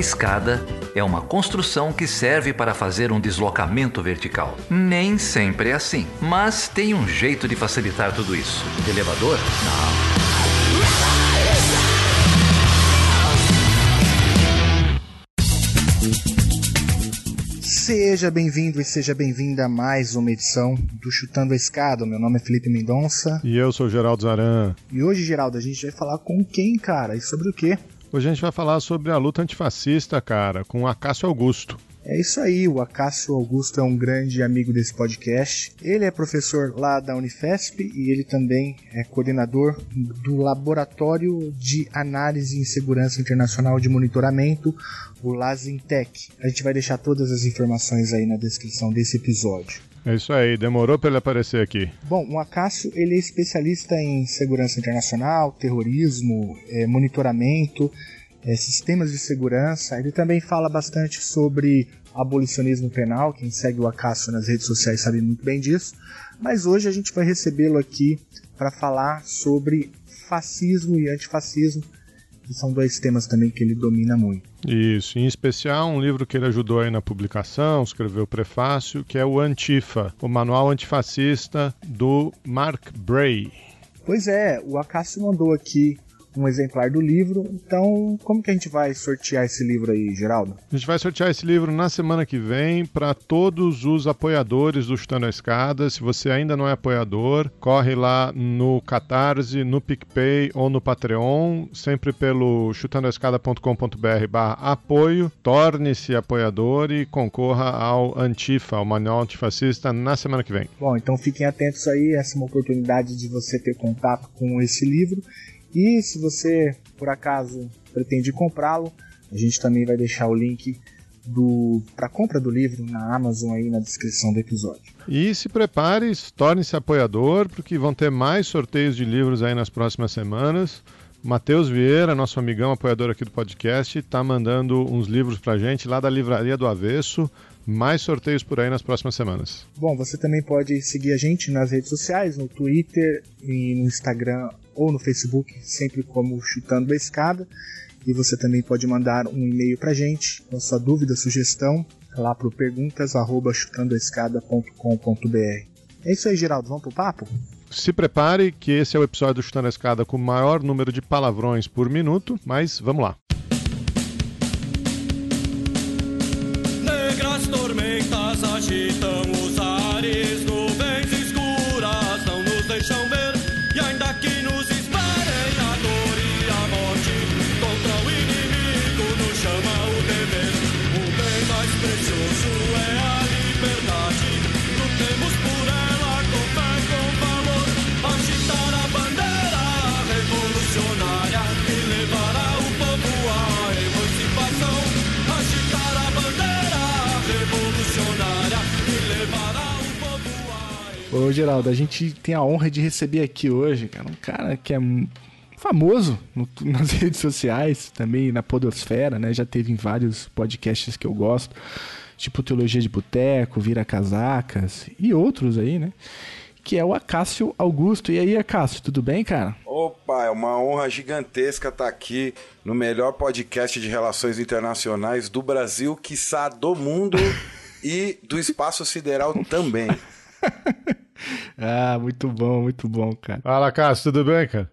A escada é uma construção que serve para fazer um deslocamento vertical. Nem sempre é assim, mas tem um jeito de facilitar tudo isso. Elevador? Não. Seja bem-vindo e seja bem-vinda a mais uma edição do Chutando a Escada. Meu nome é Felipe Mendonça. E eu sou o Geraldo Zaran. E hoje, Geraldo, a gente vai falar com quem, cara? E sobre o quê? Hoje a gente vai falar sobre a luta antifascista, cara, com Acácio Augusto. É isso aí, o Acácio Augusto é um grande amigo desse podcast. Ele é professor lá da Unifesp e ele também é coordenador do Laboratório de Análise em Segurança Internacional de Monitoramento, o LASINTEC. A gente vai deixar todas as informações aí na descrição desse episódio. É isso aí, demorou para ele aparecer aqui. Bom, o Acácio ele é especialista em segurança internacional, terrorismo, é, monitoramento, é, sistemas de segurança. Ele também fala bastante sobre abolicionismo penal. Quem segue o Acácio nas redes sociais sabe muito bem disso. Mas hoje a gente vai recebê-lo aqui para falar sobre fascismo e antifascismo, que são dois temas também que ele domina muito. Isso, em especial um livro que ele ajudou aí na publicação, escreveu o prefácio, que é o Antifa, o Manual Antifascista do Mark Bray. Pois é, o Acácio mandou aqui um exemplar do livro. Então, como que a gente vai sortear esse livro aí, Geraldo? A gente vai sortear esse livro na semana que vem para todos os apoiadores do Chutando a Escada. Se você ainda não é apoiador, corre lá no Catarse, no PicPay ou no Patreon, sempre pelo chutandoaescada.com.br barra apoio. Torne-se apoiador e concorra ao Antifa, o Manual Antifascista, na semana que vem. Bom, então fiquem atentos aí, essa é uma oportunidade de você ter contato com esse livro e se você, por acaso, pretende comprá-lo, a gente também vai deixar o link para compra do livro na Amazon aí na descrição do episódio. E se prepare, torne-se apoiador, porque vão ter mais sorteios de livros aí nas próximas semanas. Matheus Vieira, nosso amigão apoiador aqui do podcast, está mandando uns livros para gente lá da Livraria do Avesso. Mais sorteios por aí nas próximas semanas. Bom, você também pode seguir a gente nas redes sociais, no Twitter e no Instagram ou no Facebook, sempre como Chutando a Escada. E você também pode mandar um e-mail para gente com sua dúvida, sugestão, lá para o perguntas@chutandoaescada.com.br. É isso aí, Geraldo. Vamos pro papo? Se prepare que esse é o episódio do Chutando a Escada com o maior número de palavrões por minuto, mas vamos lá. Negras tormentas agitam Ô, Geraldo, a gente tem a honra de receber aqui hoje, cara, um cara que é famoso no- nas redes sociais, também na podosfera, né? Já teve em vários podcasts que eu gosto, tipo Teologia de Boteco, Vira Casacas e outros aí, né? Que é o Acácio Augusto. E aí, Acácio, tudo bem, cara? Opa, é uma honra gigantesca estar aqui no melhor podcast de relações internacionais do Brasil, quiçá do mundo e do espaço sideral também. Ah, muito bom, muito bom, cara. Fala, Cássio, tudo bem, cara?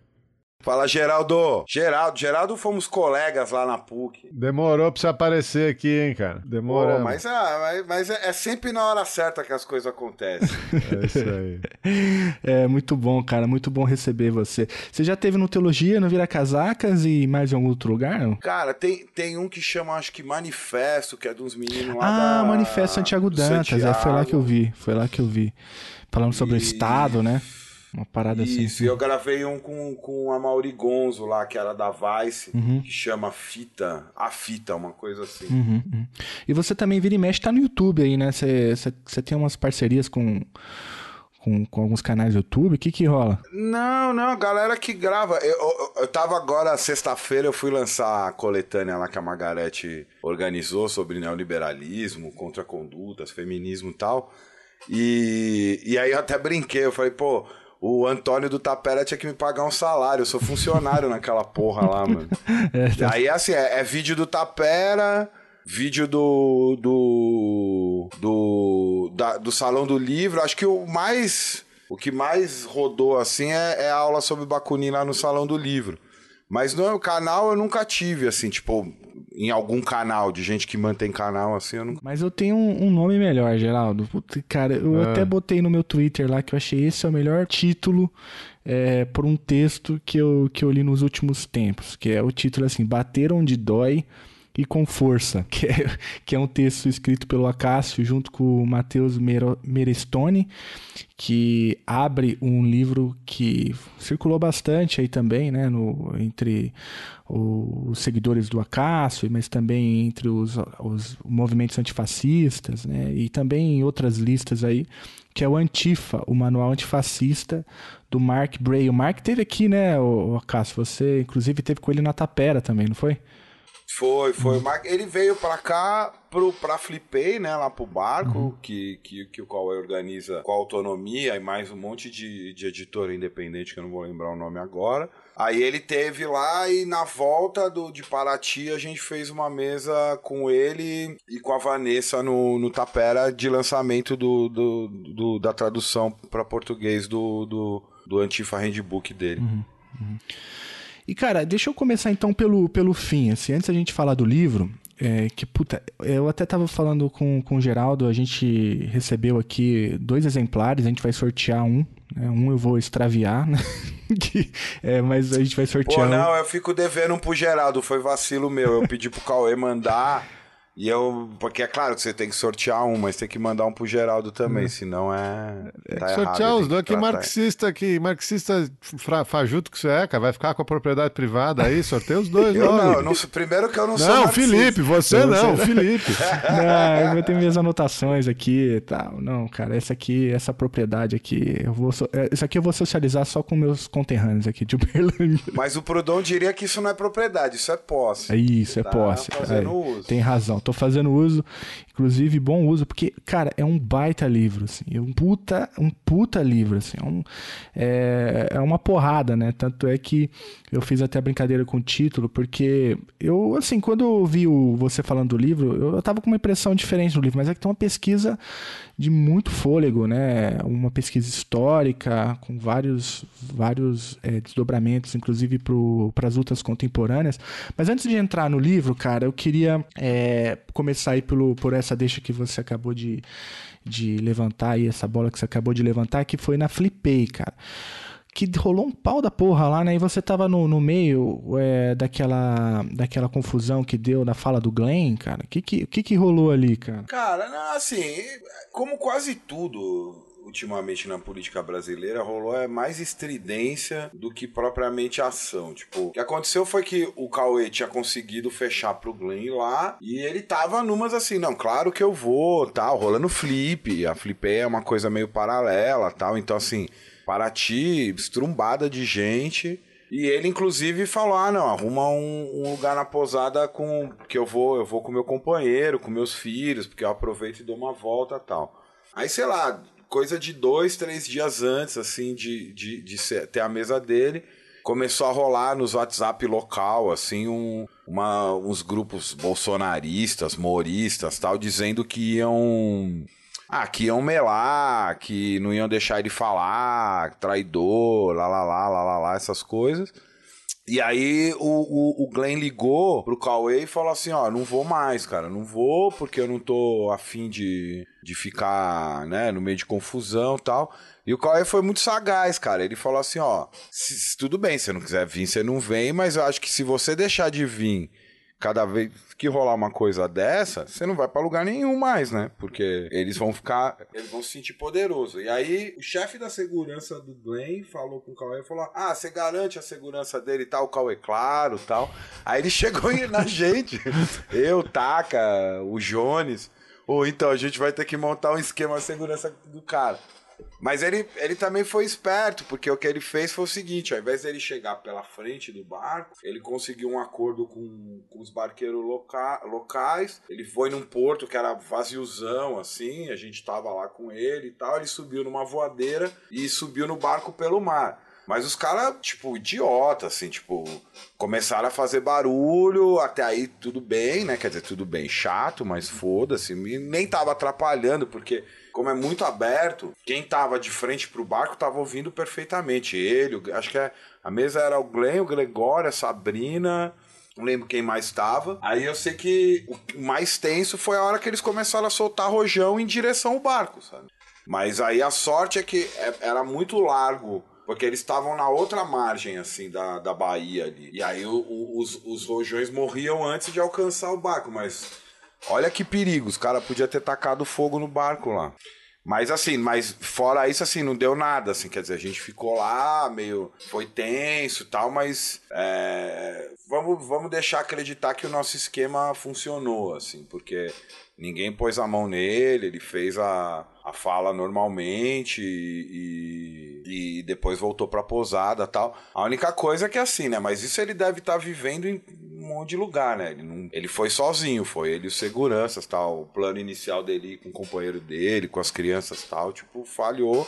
Fala, Geraldo. Geraldo, Geraldo, fomos colegas lá na PUC. Demorou pra você aparecer aqui, hein, cara? Demorou. mas ah, mas, mas é, é sempre na hora certa que as coisas acontecem. É isso aí. É muito bom, cara, muito bom receber você. Você já teve no Teologia, no Vira Casacas e mais em algum outro lugar? não? Cara, tem, tem um que chama, acho que Manifesto, que é de uns meninos lá Ah, da... Manifesto Santiago Dantas, é, foi lá que eu Santiago. vi, foi lá que eu vi. Falando sobre o E- Estado, né? Uma parada assim. Isso, e eu gravei um com, com a Mauri Gonzo lá, que era da Vice, que chama Fita, a Fita, uma coisa assim. Uhum, uhum. E você também vira e mexe, tá no YouTube aí, né? Você tem umas parcerias com, com, com alguns canais do YouTube, o que que rola? Não, não, a galera que grava. Eu, eu, eu tava agora, sexta-feira, eu fui lançar a coletânea lá que a Margarete organizou sobre neoliberalismo, contracondutas, feminismo e tal. E, e aí eu até brinquei, eu falei, pô, o Antônio do Tapera tinha que me pagar um salário. Eu sou funcionário naquela porra lá, mano. É, tá. Aí, assim, é, é vídeo do Tapera, vídeo do. do. do, da- do Salão do Livro. Acho que o mais. O que mais rodou, assim, é, é a aula sobre Bakunin lá no Salão do Livro. Mas no canal eu nunca tive, assim, tipo, em algum canal, de gente que mantém canal, assim, eu nunca. Mas eu tenho um, um nome melhor, Geraldo. Puta, Cara, eu Ah. até botei no meu Twitter lá que eu achei esse é o melhor título é, por um texto que eu, que eu li nos últimos tempos. Que é o título assim: Bater onde dói e com força. Que é, que é um texto escrito pelo Acácio junto com o Matheus Merestone, que abre um livro que circulou bastante aí também, né? No, entre os seguidores do Acácio, mas também entre os, os movimentos antifascistas, né? E também em outras listas aí, que é o Antifa, o manual antifascista do Mark Bray. O Mark teve aqui, né, o, o Acácio? Você, inclusive, teve com ele na Tapera também, não foi? Foi, foi. Mar- Ele veio pra cá, pro, pra Flipei, né, lá pro barco, que, que, que o Cauê organiza com a autonomia e mais um monte de, de editora independente, que eu não vou lembrar o nome agora. Aí ele teve lá e na volta do, de Paraty a gente fez uma mesa com ele e com a Vanessa no, no Tapera de lançamento do, do, do- da tradução pra português do, do, do Antifa Handbook dele. E, cara, deixa eu começar então pelo, pelo fim, assim, antes da gente falar do livro, é, que, puta, eu até tava falando com, com o Geraldo, a gente recebeu aqui dois exemplares, a gente vai sortear um, né, um eu vou extraviar, né, que- é, mas a gente vai Pô, sortear um. não, eu fico devendo um pro Geraldo, foi vacilo meu. Eu pedi pro Cauê mandar. E eu. Porque é claro que você tem que sortear um, mas tem que mandar um pro Geraldo também, senão é. Tá Sortear errado, os dois. Que marxista, que marxista fra- fajuto que você é, cara. Vai ficar com a propriedade privada aí? Sorteia os dois Eu não, eu não primeiro que eu não, sou. Não. Felipe, você não, o Felipe. Não, eu vou ter minhas anotações aqui e tal. Não, cara, essa aqui, essa propriedade aqui, eu vou. so- é, Isso aqui eu vou socializar só com meus conterrâneos aqui de Uberlândia. Mas o Prudon diria que isso não é propriedade, isso é posse. É isso, é Tá posse. fazendo É, uso. Tem razão, tô fazendo uso. Inclusive, bom uso, porque, cara, é um baita livro, assim. É um puta, um puta livro, assim. É, um- é, é uma porrada, né? Tanto é que eu fiz até brincadeira com o título, porque eu, assim, quando eu vi o, você falando do livro, eu, eu tava com uma impressão diferente do livro, mas é que tem uma pesquisa de muito fôlego, né? Uma pesquisa histórica com vários, vários é, desdobramentos, inclusive para as lutas contemporâneas. Mas antes de entrar no livro, cara, eu queria é, começar aí pelo, por essa deixa que você acabou de, de levantar aí, essa bola que você acabou de levantar, que foi na Flipei, cara que rolou um pau da porra lá, né? E você tava no, no meio é, daquela, daquela confusão que deu na fala do Glenn, cara. O que que, que que rolou ali, cara? Cara, não, assim, como quase tudo ultimamente na política brasileira rolou é mais estridência do que propriamente ação. Tipo, o que aconteceu foi que o Cauê tinha conseguido fechar pro Glenn lá e ele tava numas assim, não, claro que eu vou, tal, rolando flip. A flip é uma coisa meio paralela, tal. Então, assim, Paraty, estrumbada de gente. E ele, inclusive, falou: ah, não, arruma um, um lugar na posada com. que eu vou, eu vou com meu companheiro, com meus filhos, porque eu aproveito e dou uma volta tal. Aí, sei lá, coisa de dois, três dias antes, assim, de, de, de ser- ter a mesa dele, começou a rolar nos WhatsApp local, assim, um, uma, uns grupos bolsonaristas, moristas, tal, dizendo que iam. Ah, que iam melar, que não iam deixar ele falar, traidor, lá, lá, lá, lá, lá, lá, essas coisas. E aí o, o, o Glenn ligou pro Cauê e falou assim, ó, não vou mais, cara, não vou porque eu não tô afim de, de ficar, né, no meio de confusão e tal. E o Cauê foi muito sagaz, cara. Ele falou assim, ó, se- se tudo bem, se você não quiser vir, você não vem, mas eu acho que se você deixar de vir cada vez que rolar uma coisa dessa, você não vai pra lugar nenhum mais, né? Porque eles vão ficar, eles vão se sentir poderoso. E aí, o chefe da segurança do Glenn falou com o Cauê e falou: "Ah, você garante a segurança dele e tal, o Cauê, claro, tal". Aí ele chegou na gente, eu, Taca, o Jones, ou então a gente vai ter que montar um esquema de segurança do cara. Mas ele, ele também foi esperto, porque o que ele fez foi o seguinte: ao invés dele chegar pela frente do barco, ele conseguiu um acordo com, com os barqueiros loca, locais. Ele foi num porto que era vaziozão, assim, a gente tava lá com ele e tal. Ele subiu numa voadeira e subiu no barco pelo mar. Mas os caras, tipo, idiota, assim, tipo, começaram a fazer barulho, até aí tudo bem, né? Quer dizer, tudo bem, chato, mas foda-se. Nem tava atrapalhando, porque como é muito aberto, quem tava de frente pro barco tava ouvindo perfeitamente. Ele, acho que é, a mesa era o Glenn, o Gregório, a Sabrina, não lembro quem mais estava. Aí eu sei que o mais tenso foi a hora que eles começaram a soltar rojão em direção ao barco, sabe? Mas aí a sorte é que é, era muito largo porque eles estavam na outra margem, assim, da, da Bahia ali. E aí o, o, os, os rojões morriam antes de alcançar o barco, mas olha que perigo, os caras podiam ter tacado fogo no barco lá. Mas assim, mas fora isso, assim, não deu nada, assim, quer dizer, a gente ficou lá, meio. Foi tenso e tal, mas. É, vamos, vamos deixar acreditar que o nosso esquema funcionou, assim, porque ninguém pôs a mão nele, ele fez a, a fala normalmente e, e depois voltou pra posada tal. A única coisa é que é assim, né? Mas isso ele deve estar tá vivendo em um monte de lugar, né? Ele, não, ele foi sozinho, foi ele e os seguranças tal. O plano inicial dele com o companheiro dele, com as crianças tal, tipo, falhou.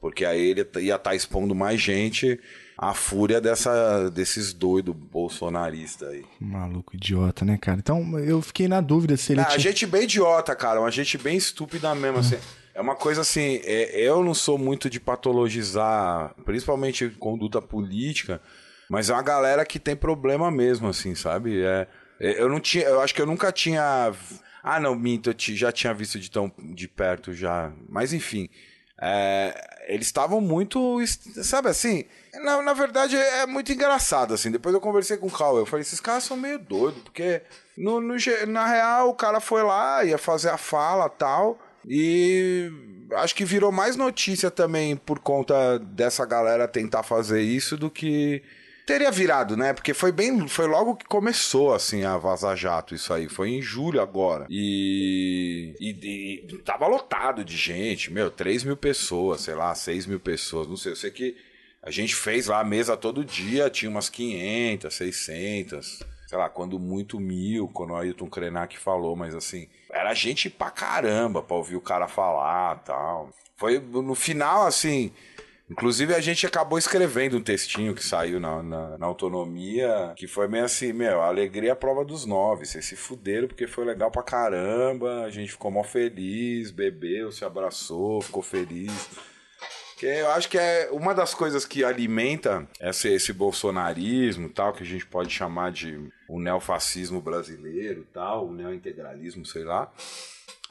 Porque aí ele ia estar tá expondo mais gente a fúria dessa, desses doidos bolsonaristas aí. Maluco, idiota, né, cara? Então eu fiquei na dúvida se ele. Ah, tinha... A gente bem idiota, cara. Uma gente bem estúpida mesmo, assim. É uma coisa assim, é, eu não sou muito de patologizar, principalmente conduta política, mas é uma galera que tem problema mesmo, assim, sabe? É, é eu não tinha, eu acho que eu nunca tinha. Ah, não, minto, eu já tinha visto de tão de perto já. Mas enfim, é, eles estavam muito, sabe assim? Na, na verdade é muito engraçado assim. Depois eu conversei com o Cal, eu falei, esses caras são meio doidos, porque no, no, na real o cara foi lá, ia fazer a fala tal. E acho que virou mais notícia também por conta dessa galera tentar fazer isso do que teria virado, né? Porque foi bem, foi logo que começou assim a Vaza Jato isso aí, foi em julho agora. E, e, e tava lotado de gente, meu, 3 mil pessoas, sei lá, 6 mil pessoas, não sei, eu sei que a gente fez lá a mesa todo dia, tinha umas 500, 600 sei lá, quando muito mil, quando o Ailton Krenak falou, mas assim, era gente pra caramba pra ouvir o cara falar tal. Foi no final, assim. Inclusive a gente acabou escrevendo um textinho que saiu na, na, na autonomia, que foi meio assim, meu, alegria à prova dos nove. Vocês se fuderam porque foi legal pra caramba, a gente ficou mó feliz, bebeu, se abraçou, ficou feliz. Que eu acho que é uma das coisas que alimenta esse, esse bolsonarismo tal, que a gente pode chamar de o neofascismo brasileiro tal, o neointegralismo, sei lá.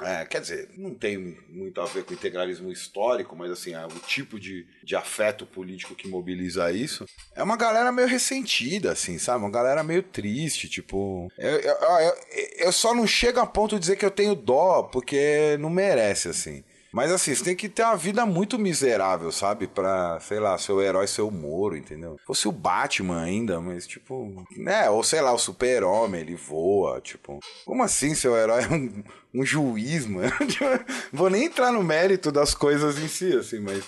É, quer dizer, não tem muito a ver com integralismo histórico, mas assim, é, o tipo de, de afeto político que mobiliza isso é uma galera meio ressentida, assim, sabe? Uma galera meio triste, tipo. Eu, eu, eu, eu só não chego a ponto de dizer que eu tenho dó, porque não merece, assim. Mas assim, você tem que ter uma vida muito miserável, sabe? Pra, sei lá, seu herói ser o Moro, entendeu? Fosse o Batman ainda, mas tipo. É, ou sei lá, o Super-Homem, ele voa, tipo. Como assim seu herói é um, um juiz, mano? Tipo, vou nem entrar no mérito das coisas em si, assim, mas.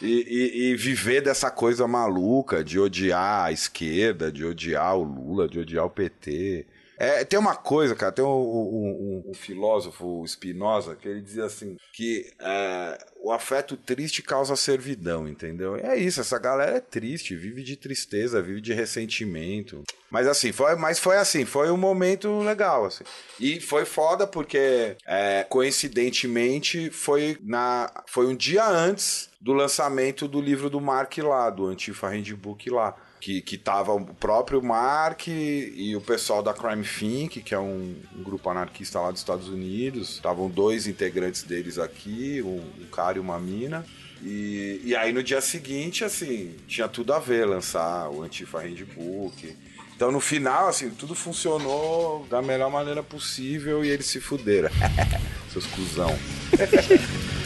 E, e, e, viver dessa coisa maluca de odiar a esquerda, de odiar o Lula, de odiar o PT. É, tem uma coisa, cara, tem um, um, um, um filósofo, Spinoza, que ele dizia assim, que é, o afeto triste causa servidão, entendeu? É isso, essa galera é triste, vive de tristeza, vive de ressentimento. Mas assim, foi, mas foi assim, foi um momento legal, assim. E foi foda porque, é, coincidentemente, foi, na, foi um dia antes do lançamento do livro do Mark lá, do Antifa Handbook lá que, que tava o próprio Mark e o pessoal da Crime Think, que é um, um grupo anarquista lá dos Estados Unidos. Estavam dois integrantes deles aqui, um, um cara e uma mina. E, e aí no dia seguinte, assim, tinha tudo a ver lançar o Antifa Handbook. Então no final, assim, tudo funcionou da melhor maneira possível e eles se fuderam. Seus cuzão.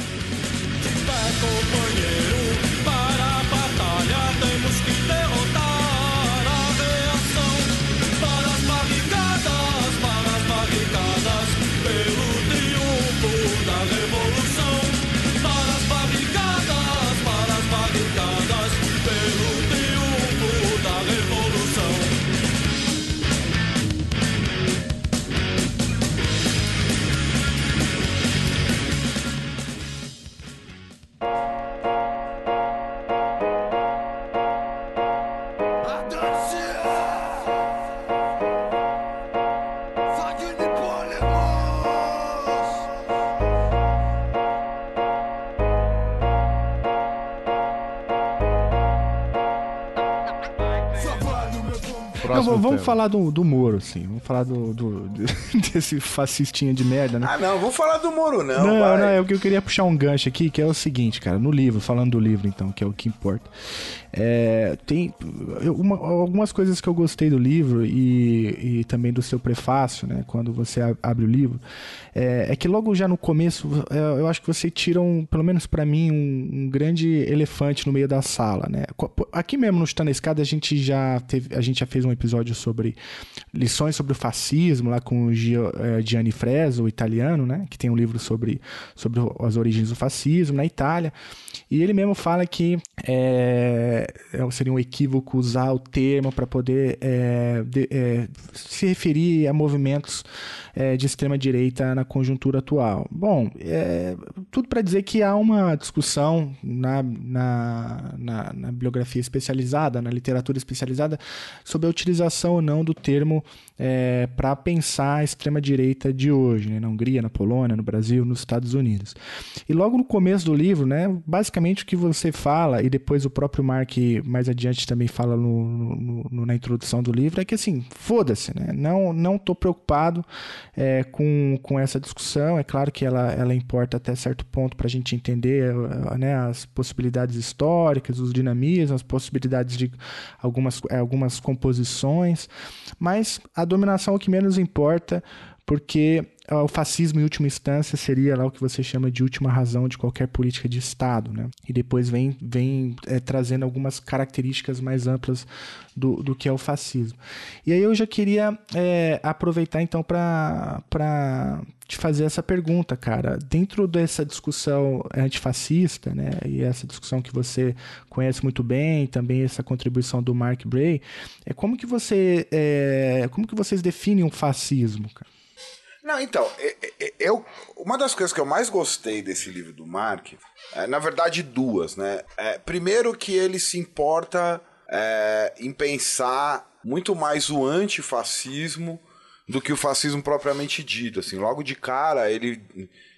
vamos falar do, do Moro, assim. Vamos falar do, do- desse fascistinha de merda, né? Ah, não, vou falar do Moro, não. Não, vai. não, é o que eu queria puxar um gancho aqui, que é o seguinte, cara, no livro, falando do livro, então, que é o que importa. É, tem uma- algumas coisas que eu gostei do livro e, e também do seu prefácio, né, quando você abre o livro, é, é que logo já no começo, é, eu acho que você tira, um, pelo menos pra mim, um, um grande elefante no meio da sala, né. Aqui mesmo no Chutando a Escada, a gente já teve, a gente já fez um episódio sobre lições sobre o fascismo, lá com o eh, Gianni Freso, o italiano, né, que tem um livro sobre, sobre as origens do fascismo na Itália. E ele mesmo fala que é, é- seria um equívoco usar o termo para poder é, de- é, se referir a movimentos é, de extrema direita na conjuntura atual. Bom, é, tudo para dizer que há uma discussão na, na, na, na bibliografia especializada, na literatura especializada, sobre a utilização ou não do termo para pensar a extrema direita de hoje, né, na Hungria, na Polônia, no Brasil, nos Estados Unidos. E logo no começo do livro, né, basicamente o que você fala, e depois o próprio Mark mais adiante também fala no, no- no- na introdução do livro, é que assim, foda-se, né? Não, não tô preocupado é, com, com essa discussão. É claro que ela, ela importa até certo ponto para a gente entender eh, né, as possibilidades históricas, os dinamismos, as possibilidades de algumas, eh, algumas composições, mas a dominação é o que menos importa, porque o fascismo, em última instância, seria lá o que você chama de última razão de qualquer política de Estado, né? E depois vem, vem eh, trazendo algumas características mais amplas do, do que é o fascismo. E aí eu já queria eh, aproveitar, então, para te fazer essa pergunta, cara. Dentro dessa discussão antifascista, né? E essa discussão que você conhece muito bem, também essa contribuição do Mark Bray, é como que você, eh, como que vocês definem um fascismo, cara? Não, então, eu, uma das coisas que eu mais gostei desse livro do Mark, é, na verdade, duas, né? É, primeiro que ele se importa é, em pensar muito mais o antifascismo do que o fascismo propriamente dito. Assim, logo de cara, ele,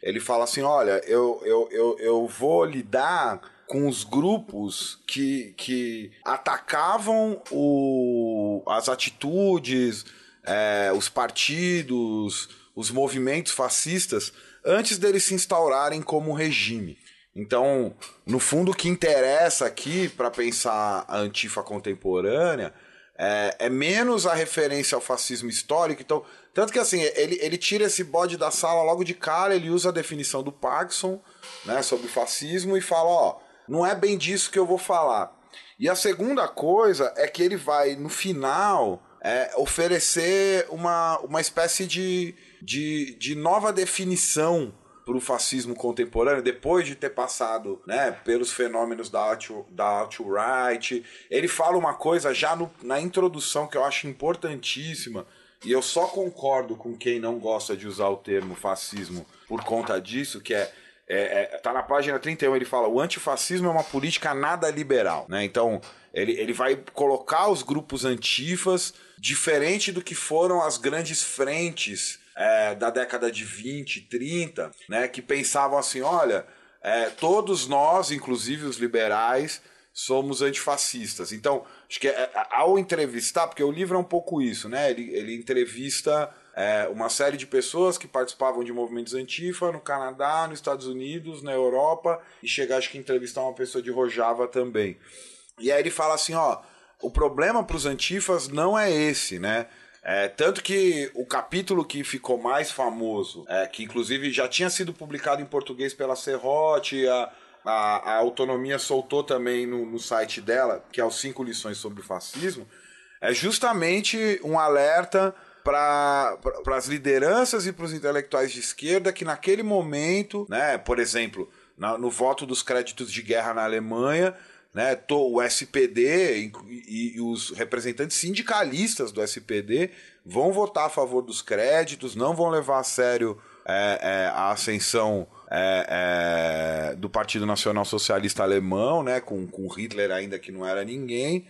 ele fala assim: olha, eu, eu, eu, eu vou lidar com os grupos que, que atacavam o, as atitudes, é, os partidos, os movimentos fascistas antes deles se instaurarem como regime. Então, no fundo, o que interessa aqui para pensar a antifa contemporânea é, é menos a referência ao fascismo histórico. Então, tanto que assim, ele, ele tira esse bode da sala logo de cara, ele usa a definição do Parkinson né, sobre fascismo e fala: ó, não é bem disso que eu vou falar. E a segunda coisa é que ele vai, no final, é, oferecer uma, uma espécie de, de, de nova definição para o fascismo contemporâneo, depois de ter passado né, pelos fenômenos da alt- da alt-right. Ele fala uma coisa já no- na introdução que eu acho importantíssima, e eu só concordo com quem não gosta de usar o termo fascismo por conta disso, que é é, é, tá na página 31, ele fala: o antifascismo é uma política nada liberal. Né? Então, ele, ele vai colocar os grupos antifas diferente do que foram as grandes frentes é, da década de 20, 30, né? que pensavam assim: olha, é, todos nós, inclusive os liberais, somos antifascistas. Então, acho que é, ao entrevistar, porque o livro é um pouco isso, né? Ele, ele entrevista é, uma série de pessoas que participavam de movimentos antifa no Canadá, nos Estados Unidos, na Europa, e chega, acho que, entrevistar uma pessoa de Rojava também. E aí ele fala assim, ó, o problema para os antifas não é esse, né? É, tanto que o capítulo que ficou mais famoso, é, que inclusive já tinha sido publicado em português pela Serrote, a, a, a Autonomia soltou também no, no site dela, que é os cinco lições sobre o fascismo, é justamente um alerta para as lideranças e para os intelectuais de esquerda que naquele momento, né, por exemplo, na- no voto dos créditos de guerra na Alemanha, né, o SPD e, e os representantes sindicalistas do SPD vão votar a favor dos créditos, não vão levar a sério é, é, a ascensão é, é, do Partido Nacional Socialista Alemão, né, com, com Hitler ainda que não era ninguém.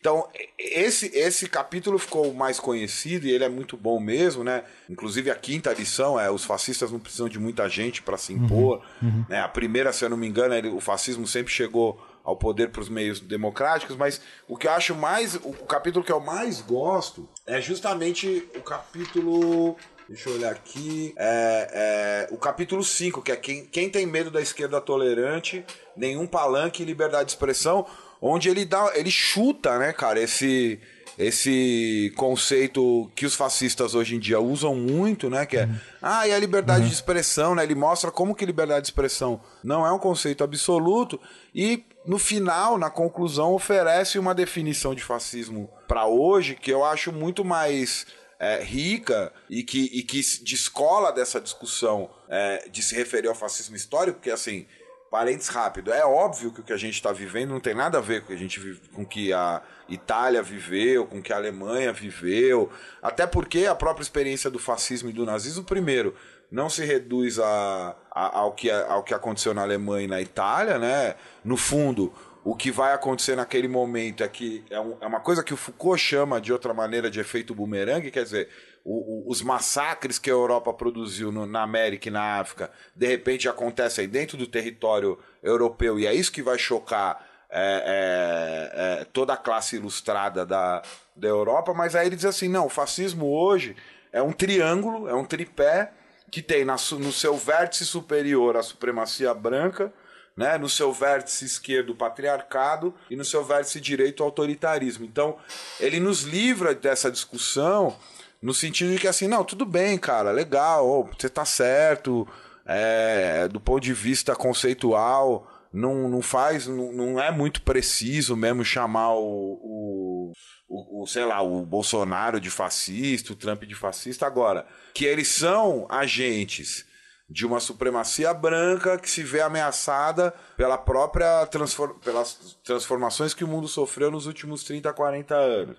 Então, esse, esse capítulo ficou mais conhecido e ele é muito bom mesmo, né? Inclusive a quinta lição é os fascistas não precisam de muita gente para se impor. Né? A primeira, se eu não me engano, ele- o fascismo sempre chegou ao poder para os meios democráticos, mas o que eu acho mais. O capítulo que eu mais gosto é justamente o capítulo. Deixa eu olhar aqui. É, é, o capítulo 5, que é quem, quem tem medo da esquerda tolerante, nenhum palanque e liberdade de expressão, onde ele dá. ele chuta, né, cara, esse esse conceito que os fascistas hoje em dia usam muito, né? Que é, uhum. ah, e a liberdade uhum. de expressão, né? Ele mostra como que liberdade de expressão não é um conceito absoluto e no final, na conclusão, oferece uma definição de fascismo para hoje que eu acho muito mais é, rica e que, e que descola dessa discussão é, de se referir ao fascismo histórico, porque assim, parênteses rápido, é óbvio que o que a gente está vivendo não tem nada a ver com que a gente vive, com que a Itália viveu, com que a Alemanha viveu, até porque a própria experiência do fascismo e do nazismo, primeiro, não se reduz a, a, ao, que, ao que aconteceu na Alemanha e na Itália, né? No fundo, o que vai acontecer naquele momento é que é, um, é uma coisa que o Foucault chama de outra maneira de efeito bumerangue, quer dizer, o, o, os massacres que a Europa produziu no, na América e na África, de repente acontecem dentro do território europeu, e é isso que vai chocar é, é, é, toda a classe ilustrada da, da Europa, mas aí ele diz assim: não, o fascismo hoje é um triângulo, é um tripé que tem na, no seu vértice superior a supremacia branca, né, no seu vértice esquerdo o patriarcado e no seu vértice direito o autoritarismo. Então, ele nos livra dessa discussão no sentido de que assim, não, tudo bem, cara, legal, você tá certo, é, do ponto de vista conceitual, não, não faz, não, não é muito preciso mesmo chamar o, o, o, o, sei lá, o Bolsonaro de fascista, o Trump de fascista. Agora, que eles são agentes de uma supremacia branca que se vê ameaçada pela própria transform, pelas transformações que o mundo sofreu nos últimos 30, 40 anos.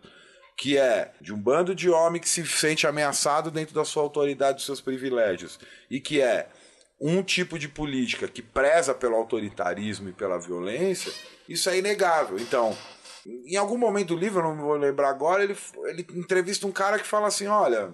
Que é de um bando de homem que se sente ameaçado dentro da sua autoridade, dos seus privilégios. E que é um tipo de política que preza pelo autoritarismo e pela violência, isso é inegável. Então, em algum momento do livro, eu não vou lembrar agora, ele, ele entrevista um cara que fala assim: olha.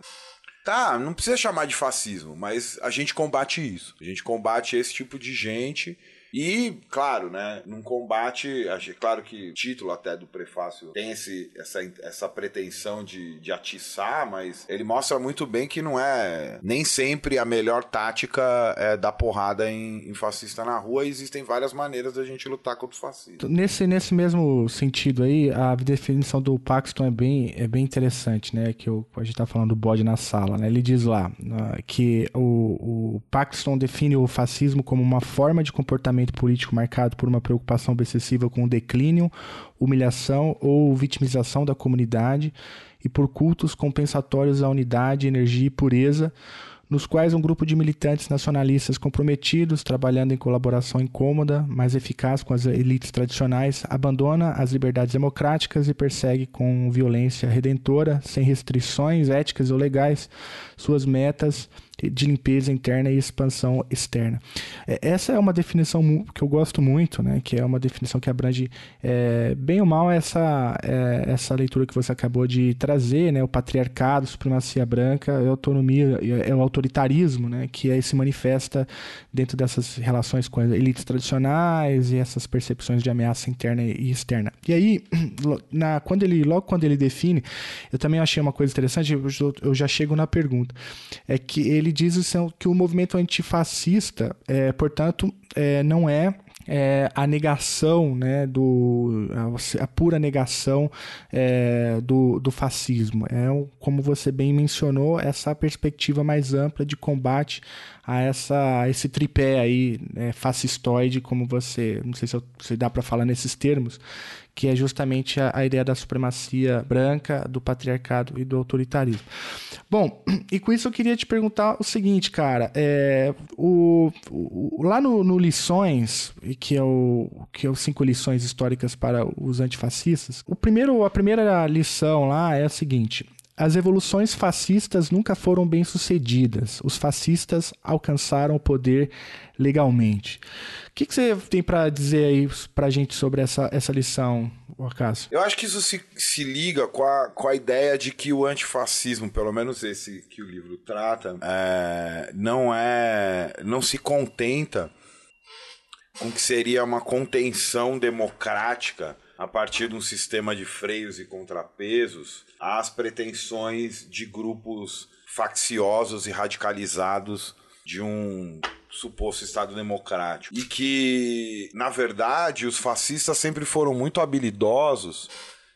Tá, não precisa chamar de fascismo, mas a gente combate isso. A gente combate esse tipo de gente e, claro, né, num combate, claro que o título até do prefácio tem esse, essa, essa pretensão de, de atiçar, mas ele mostra muito bem que não é nem sempre a melhor tática é dar porrada em, em fascista na rua. Existem várias maneiras da gente lutar contra o fascismo. Nesse, nesse mesmo sentido aí, a definição do Paxton é bem, é bem interessante, né? Que eu, a gente tá falando do bode na sala, né? Ele diz lá uh, que o, o Paxton define o fascismo como uma forma de comportamento político marcado por uma preocupação obsessiva com o declínio, humilhação ou vitimização da comunidade e por cultos compensatórios à unidade, energia e pureza, nos quais um grupo de militantes nacionalistas comprometidos, trabalhando em colaboração incômoda, mas eficaz com as elites tradicionais, abandona as liberdades democráticas e persegue com violência redentora, sem restrições éticas ou legais, suas metas de limpeza interna e expansão externa. É, essa é uma definição que eu gosto muito, né, que é uma definição que abrange é, bem ou mal essa, é, essa leitura que você acabou de trazer, né, o patriarcado, supremacia branca, a autonomia, é o autoritarismo, né, que aí se manifesta dentro dessas relações com elites tradicionais e essas percepções de ameaça interna e externa. E aí, na, quando ele, logo quando ele define, eu também achei uma coisa interessante, eu já chego na pergunta, é que ele ele diz que o movimento antifascista, é, portanto, é, não é é, a negação, né, do, a, a pura negação é, do, do fascismo. É, como você bem mencionou, essa perspectiva mais ampla de combate a essa, esse tripé aí, né, fascistoide, como você, não sei se, eu, se dá para falar nesses termos, que é justamente a, a, ideia da supremacia branca, do patriarcado e do autoritarismo. Bom, e com isso eu queria te perguntar o seguinte, cara, é, o, o, lá no, no, Lições, que é, o, que é o Cinco Lições Históricas para os Antifascistas, o primeiro, a primeira lição lá é a seguinte, as evoluções fascistas nunca foram bem sucedidas. Os fascistas alcançaram o poder legalmente. O que, que você tem para dizer aí para a gente sobre essa, essa lição, Cássio? Eu acho que isso se, se liga com a, com a ideia de que o antifascismo, pelo menos esse que o livro trata, é, não é, não se contenta com que seria uma contenção democrática a partir de um sistema de freios e contrapesos às pretensões de grupos facciosos e radicalizados de um suposto Estado democrático. E que, na verdade, os fascistas sempre foram muito habilidosos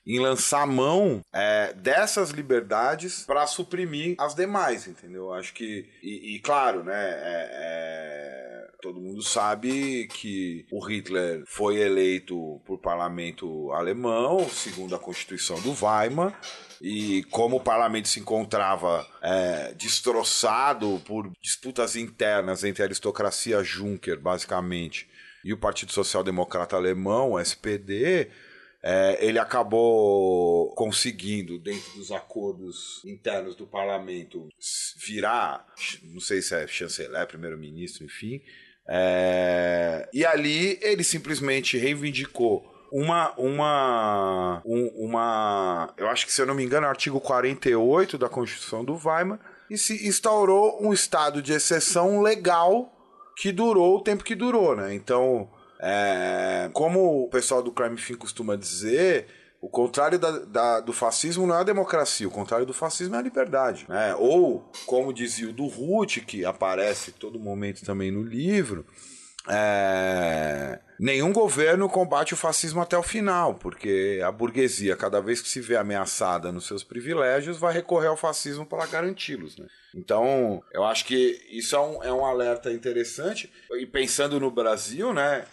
em lançar mão é, dessas liberdades para suprimir as demais, entendeu? Acho que e, e claro, né? É, é, todo mundo sabe que o Hitler foi eleito por parlamento alemão, segundo a Constituição do Weimar, e como o parlamento se encontrava é, destroçado por disputas internas entre a aristocracia Juncker, basicamente, e o Partido Social Democrata Alemão, SPD, é, ele acabou conseguindo, dentro dos acordos internos do parlamento, virar, não sei se é chanceler, primeiro-ministro, enfim. É, e ali ele simplesmente reivindicou uma, uma, um, uma, eu acho que se eu não me engano, artigo 48 da Constituição do Weimar, e se instaurou um estado de exceção legal que durou o tempo que durou, né? Então, é, como o pessoal do Crime Fin costuma dizer, o contrário da, da, do fascismo não é a democracia, o contrário do fascismo é a liberdade. Né? Ou, como dizia o do Ruth, que aparece todo momento também no livro, é, nenhum governo combate o fascismo até o final, porque a burguesia, cada vez que se vê ameaçada nos seus privilégios, vai recorrer ao fascismo para garanti-los. Né? Então, eu acho que isso é um, é um alerta interessante. E pensando no Brasil, né?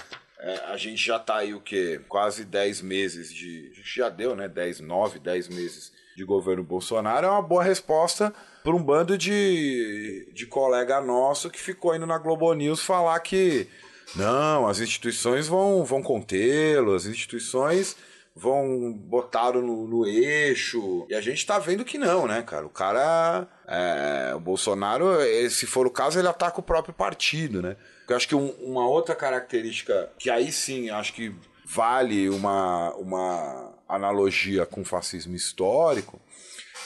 É, a gente já está aí o quê? Quase 10 meses de. Já deu, né? 10, 9, 10 meses de governo Bolsonaro. É uma boa resposta para um bando de, de colega nosso que ficou indo na Globo News falar que não, as instituições vão, vão contê-lo, as instituições vão botar no, no, eixo. E a gente tá vendo que não, né, cara? O cara. É, o Bolsonaro, se for o caso, ele ataca o próprio partido, né? Eu acho que um, uma outra característica que aí sim acho que vale uma, uma analogia com o fascismo histórico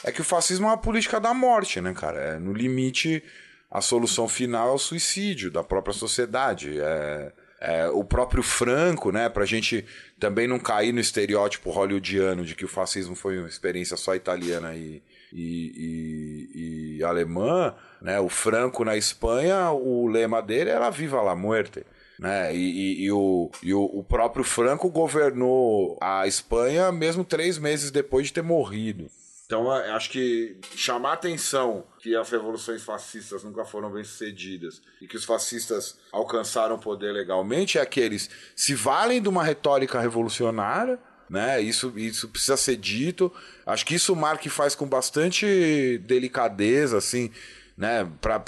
é que o fascismo é uma política da morte, né, cara? É, no limite, a solução final é o suicídio da própria sociedade. É, é, o próprio Franco, né, pra gente também não cair no estereótipo hollywoodiano de que o fascismo foi uma experiência só italiana e, e, e, e alemã, né, o Franco na Espanha, o lema dele era Viva la Muerte. Né? E, e, e, o, e o, o, próprio Franco governou a Espanha mesmo três meses depois de ter morrido. Então, acho que chamar atenção que as revoluções fascistas nunca foram bem sucedidas e que os fascistas alcançaram poder legalmente é aqueles se valem de uma retórica revolucionária, né? Isso, isso precisa ser dito. Acho que isso o Mark faz com bastante delicadeza, assim, né? Para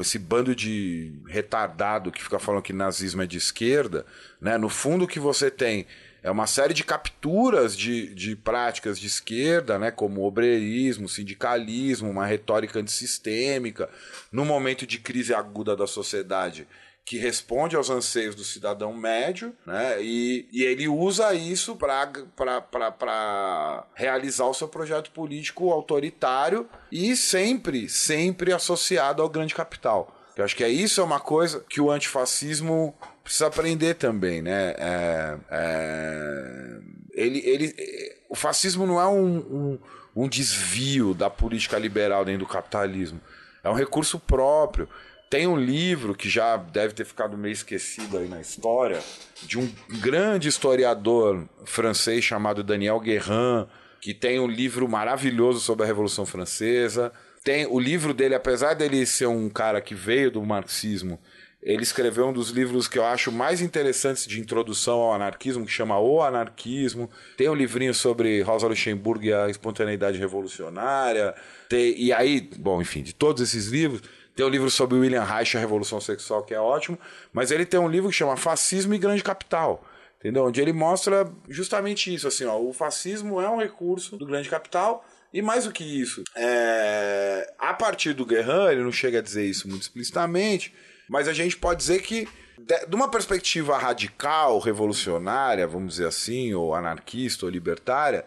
esse bando de retardado que fica falando que nazismo é de esquerda, né? No fundo, o que você tem é uma série de capturas de, de práticas de esquerda, né, como obreirismo, sindicalismo, uma retórica antissistêmica, no momento de crise aguda da sociedade, que responde aos anseios do cidadão médio, né, e, e ele usa isso para realizar o seu projeto político autoritário e sempre, sempre associado ao grande capital. Eu acho que é isso é uma coisa que o antifascismo precisa aprender também, né? É, é, ele, ele, o fascismo não é um, um, um desvio da política liberal dentro do capitalismo. É um recurso próprio. Tem um livro que já deve ter ficado meio esquecido aí na história, de um grande historiador francês chamado Daniel Guérin, que tem um livro maravilhoso sobre a Revolução Francesa. Tem o livro dele, apesar dele ser um cara que veio do marxismo, ele escreveu um dos livros que eu acho mais interessantes de introdução ao anarquismo, que chama O Anarquismo. Tem um livrinho sobre Rosa Luxemburgo e a espontaneidade revolucionária. Tem, e aí, bom, enfim, de todos esses livros, tem um livro sobre William Reich, a Revolução Sexual, que é ótimo. Mas ele tem um livro que chama Fascismo e Grande Capital. Entendeu? Onde ele mostra justamente isso, assim, ó, o fascismo é um recurso do grande capital e mais do que isso, é... a partir do Guerrin, ele não chega a dizer isso muito explicitamente, mas a gente pode dizer que, de uma perspectiva radical, revolucionária, vamos dizer assim, ou anarquista ou libertária,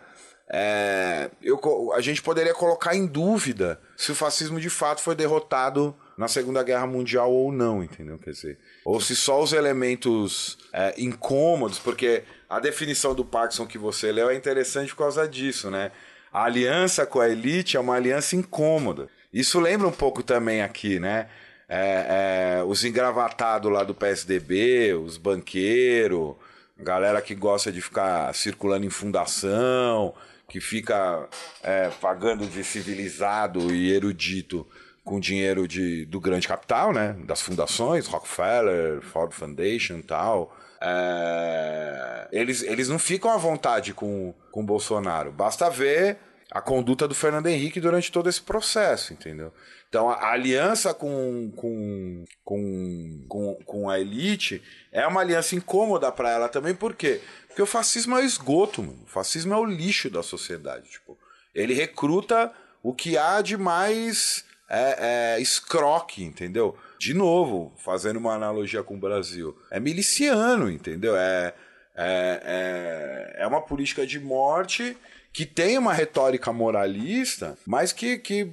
é, eu, a gente poderia colocar em dúvida se o fascismo de fato foi derrotado na Segunda Guerra Mundial ou não, entendeu? Quer dizer, ou se só os elementos é, incômodos, porque a definição do Parkinson que você leu é interessante por causa disso, né? A aliança com a elite é uma aliança incômoda. Isso lembra um pouco também aqui, né? É, é, os engravatados lá do PSDB, os banqueiros, galera que gosta de ficar circulando em fundação, que fica é, pagando de civilizado e erudito com dinheiro de, do grande capital, né? Das fundações, Rockefeller, Ford Foundation e tal. É, eles, eles não ficam à vontade com, com o Bolsonaro. Basta ver a conduta do Fernando Henrique durante todo esse processo, entendeu? Então a, aliança com, com, com, com, com a elite é uma aliança incômoda para ela também, por quê? Porque o fascismo é o esgoto, mano. o fascismo é o lixo da sociedade. Tipo, ele recruta o que há de mais é, é, escroque, entendeu? De novo, fazendo uma analogia com o Brasil, é miliciano, entendeu? É, é, é, é uma política de morte que tem uma retórica moralista, mas que, que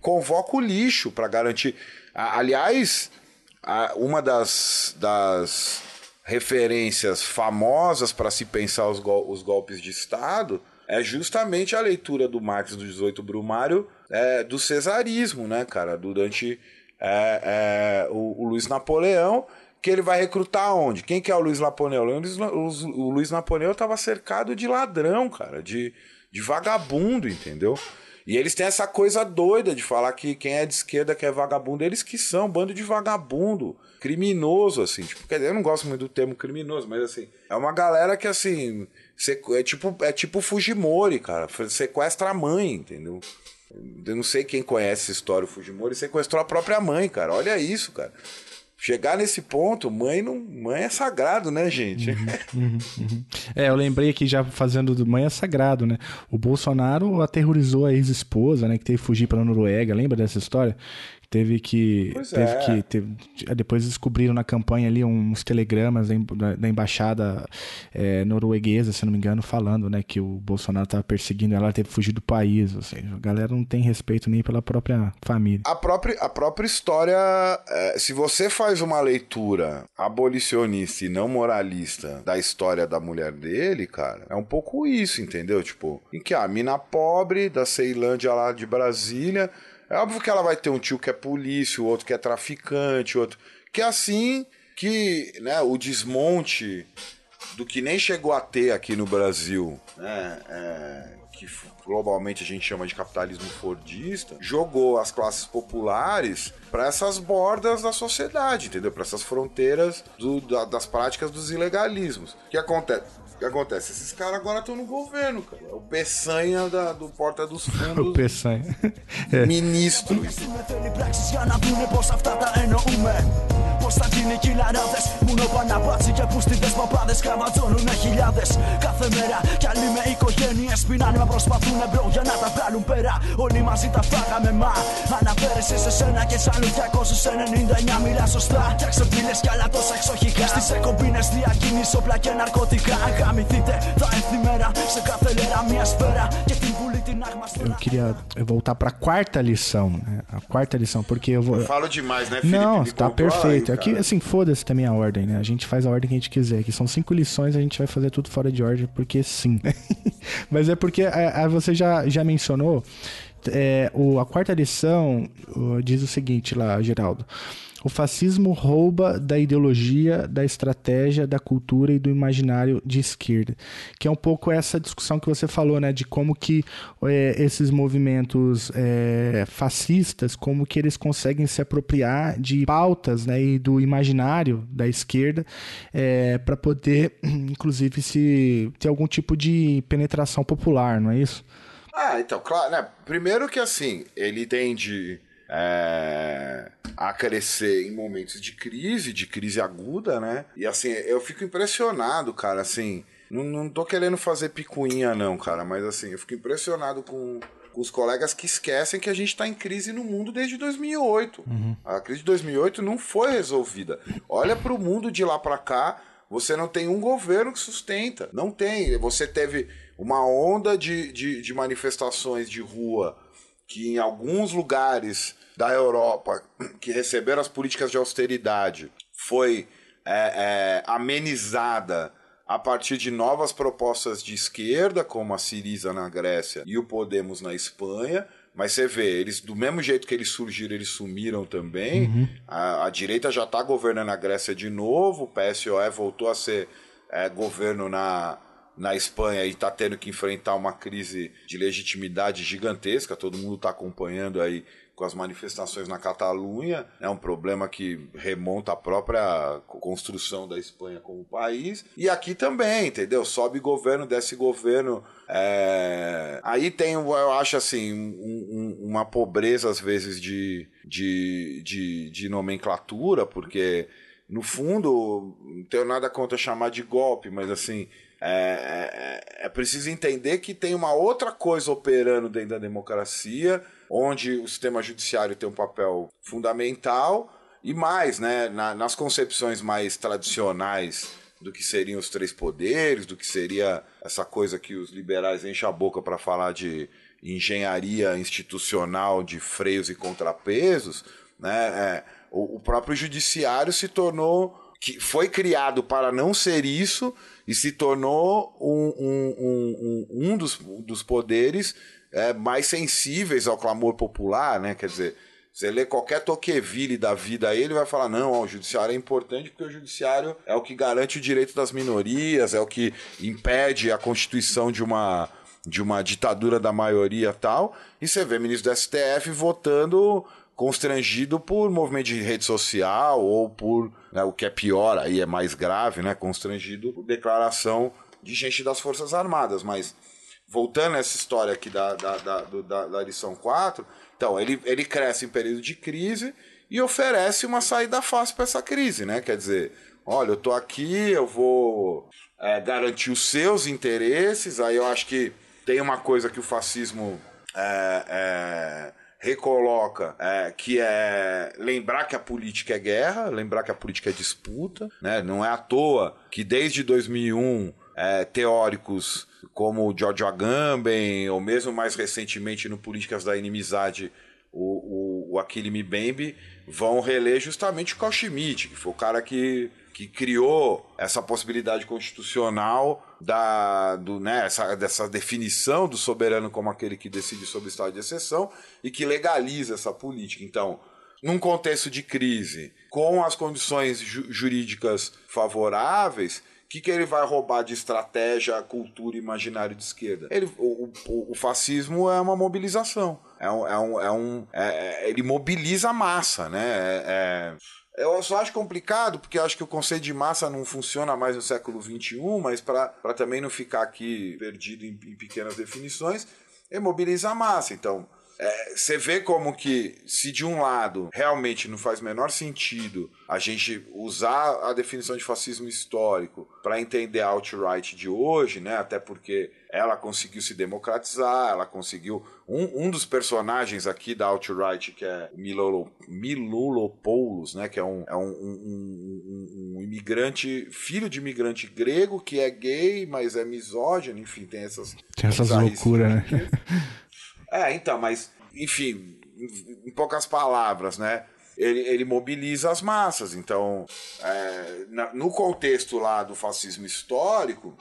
convoca o lixo para garantir. Aliás, uma das, das referências famosas para se pensar os, gol os golpes de Estado é justamente a leitura do Marx do 18 Brumário é, do cesarismo, né, cara? Durante é, é, o, o Luiz Napoleão, que ele vai recrutar onde? Quem que é o Luiz Napoleão? O Luiz, o Luiz Napoleão estava cercado de ladrão, cara, de, de vagabundo, entendeu? E eles têm essa coisa doida de falar que quem é de esquerda que é vagabundo, eles que são, bando de vagabundo, criminoso, assim. Tipo, quer dizer, eu não gosto muito do termo criminoso, mas assim, é uma galera que assim, é tipo, é tipo Fujimori, cara, sequestra a mãe, entendeu? Eu não sei quem conhece essa história, o Fujimori sequestrou a própria mãe, cara. Olha isso, cara. Chegar nesse ponto, mãe não, mãe é sagrado, né, gente? Uhum, uhum, uhum. É, eu lembrei aqui já fazendo do mãe é sagrado, né? O Bolsonaro aterrorizou a ex-esposa, né, que teve que fugir para a Noruega. Lembra dessa história? Teve que. Pois teve é. que teve, depois descobriram na campanha ali uns telegramas da, da embaixada é, norueguesa, se não me engano, falando né, que o Bolsonaro estava perseguindo ela, teve que fugir do país. Ou seja, a galera não tem respeito nem pela própria família. A própria, a própria história. É, se você faz uma leitura abolicionista e não moralista da história da mulher dele, cara, é um pouco isso, entendeu? Tipo, em que a mina pobre da Ceilândia lá de Brasília é óbvio que ela vai ter um tio que é polícia, o outro que é traficante, outro. Que é assim que né, o desmonte do que nem chegou a ter aqui no Brasil, né, é, que globalmente a gente chama de capitalismo fordista, jogou as classes populares para essas bordas da sociedade, entendeu? Para essas fronteiras do, da, das práticas dos ilegalismos. O que acontece? O que acontece? Esses caras agora estão no governo, cara. É o Peçanha da, do Porta dos Fundos. o Peçanha. é. Ministro. Πως θα γίνει κυλαράδες Μόνο παναπάτσι και πουστίδες παπάδες Καματώνουν χιλιάδες. Κάθε μέρα κι άλλοι με οικογένειες Πεινάνε μα προσπαθούν μπρο για να τα βγάλουν πέρα. Όλοι μαζί τα φάγαμε μα Αναφέρεσαι σε σένα και σ' άλλους 299 Μιλά σωστά κι αξεπίλες κι άλλα τόσα εξοχικά. Στις εκομπίνες διακίνης όπλα και ναρκωτικά. Γαμηθείτε θα έρθει μέρα Σε κάθε λέρα μια σφαίρα. Και την βουλή την Eu queria voltar para a quarta lição, né? a quarta lição, porque eu vou. Eu falo demais, né, Felipe? Não, tá perfeito. Aqui, assim, foda-se também a ordem, né? A gente faz a ordem que a gente quiser. Aqui são cinco lições, a gente vai fazer tudo fora de ordem, porque sim. Mas é porque a, a, você já, já mencionou. É, o, a quarta lição diz o seguinte lá, Geraldo. O fascismo rouba da ideologia, da estratégia, da cultura e do imaginário de esquerda, que é um pouco essa discussão que você falou, né, de como que é, esses movimentos é, fascistas, como que eles conseguem se apropriar de pautas, né, e do imaginário da esquerda é, para poder, inclusive, se ter algum tipo de penetração popular, não é isso? Ah, então, claro, né? Primeiro que assim, ele tende é, a crescer em momentos de crise, de crise aguda, né? E assim, eu fico impressionado, cara, assim. Não, não tô querendo fazer picuinha, não, cara, mas assim, eu fico impressionado com, com os colegas que esquecem que a gente está em crise no mundo desde 2008. Uhum. A crise de 2008 não foi resolvida. Olha para o mundo de lá para cá, você não tem um governo que sustenta. Não tem. Você teve uma onda de, de, de manifestações de rua que em alguns lugares da Europa que receberam as políticas de austeridade foi é, é, amenizada a partir de novas propostas de esquerda, como a Siriza na Grécia e o Podemos na Espanha. Mas você vê, eles do mesmo jeito que eles surgiram, eles sumiram também. Uhum. A, a, direita já está governando a Grécia de novo, o PSOE voltou a ser é, governo na, na Espanha e está tendo que enfrentar uma crise de legitimidade gigantesca. Todo mundo está acompanhando aí com as manifestações na Catalunha. É um problema que remonta à própria construção da Espanha como país. E aqui também, entendeu? Sobe governo, desce governo. É... Aí tem, eu acho assim, um, um, uma pobreza às vezes de, de, de, de nomenclatura, porque no fundo, não tenho nada contra chamar de golpe, mas assim, é, é, é, preciso entender que tem uma outra coisa operando dentro da democracia, onde o sistema judiciário tem um papel fundamental e mais, né, na, nas concepções mais tradicionais do que seriam os três poderes, do que seria essa coisa que os liberais enchem a boca para falar de engenharia institucional de freios e contrapesos, né, é, o, o próprio judiciário se tornou que foi criado para não ser isso e se tornou um, um, um, um dos, dos poderes é, mais sensíveis ao clamor popular, né? Quer dizer, você lê qualquer Tocqueville da vida aí, ele vai falar: não, ó, o judiciário é importante porque o judiciário é o que garante o direito das minorias, é o que impede a constituição de uma, de uma ditadura da maioria tal. E você vê ministro do STF votando constrangido por movimento de rede social ou por né, o que é pior, aí é mais grave, né, constrangido por declaração de gente das Forças Armadas. Mas voltando a essa história aqui da, da, da, da, da lição 4, então ele, ele cresce em período de crise e oferece uma saída fácil para essa crise, né? Quer dizer, olha, eu tô aqui, eu vou é, garantir os seus interesses. Aí eu acho que tem uma coisa que o fascismo é, é, recoloca, é, que é lembrar que a política é guerra, lembrar que a política é disputa, né? Não é à toa que desde 2001 é, teóricos como George Agamben, ou mesmo mais recentemente no Políticas da Inimizade, o, o, o Achille Mbembe, vão reler justamente o Carl Schmitt, que foi o cara que que criou essa possibilidade constitucional da, do, né, essa, dessa definição do soberano como aquele que decide sobre o estado de exceção e que legaliza essa política. Então, num contexto de crise, com as condições ju jurídicas favoráveis, o que, que ele vai roubar de estratégia, cultura e imaginário de esquerda? Ele, o, o, o fascismo é uma mobilização. É um, é um, é um é, é ele mobiliza a massa, né? É, é eu só acho complicado, porque acho que o conceito de massa não funciona mais no século XXI, mas para também não ficar aqui perdido em, em pequenas definições, é mobilizar massa. Então, é, você vê como que, se de um lado realmente não faz menor sentido a gente usar a definição de fascismo histórico para entender a alt-right de hoje, né? Até porque ela conseguiu se democratizar, ela conseguiu. Um, um dos personagens aqui da alt-right, que é Milolo, Milolopoulos, né? Que é, um, é um, um, um, imigrante, filho de imigrante grego, que é gay, mas é misógino, enfim, tem essas. Tem essas loucuras, né? É, então, mas, enfim, em poucas palavras, né? Ele, ele mobiliza as massas. Então, é, na, no contexto lá do fascismo histórico,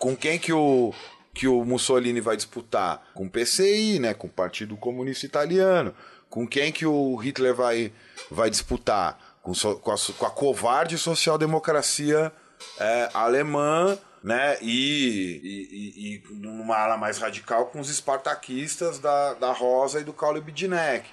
com quem que o, que o Mussolini vai disputar? Com o PCI, né? Com o Partido Comunista Italiano. Com quem que o Hitler vai, vai disputar? Com, com, a, com a covarde social-democracia é, alemã né? E, e, e, numa ala mais radical com os espartaquistas da, da Rosa e do Bidneck,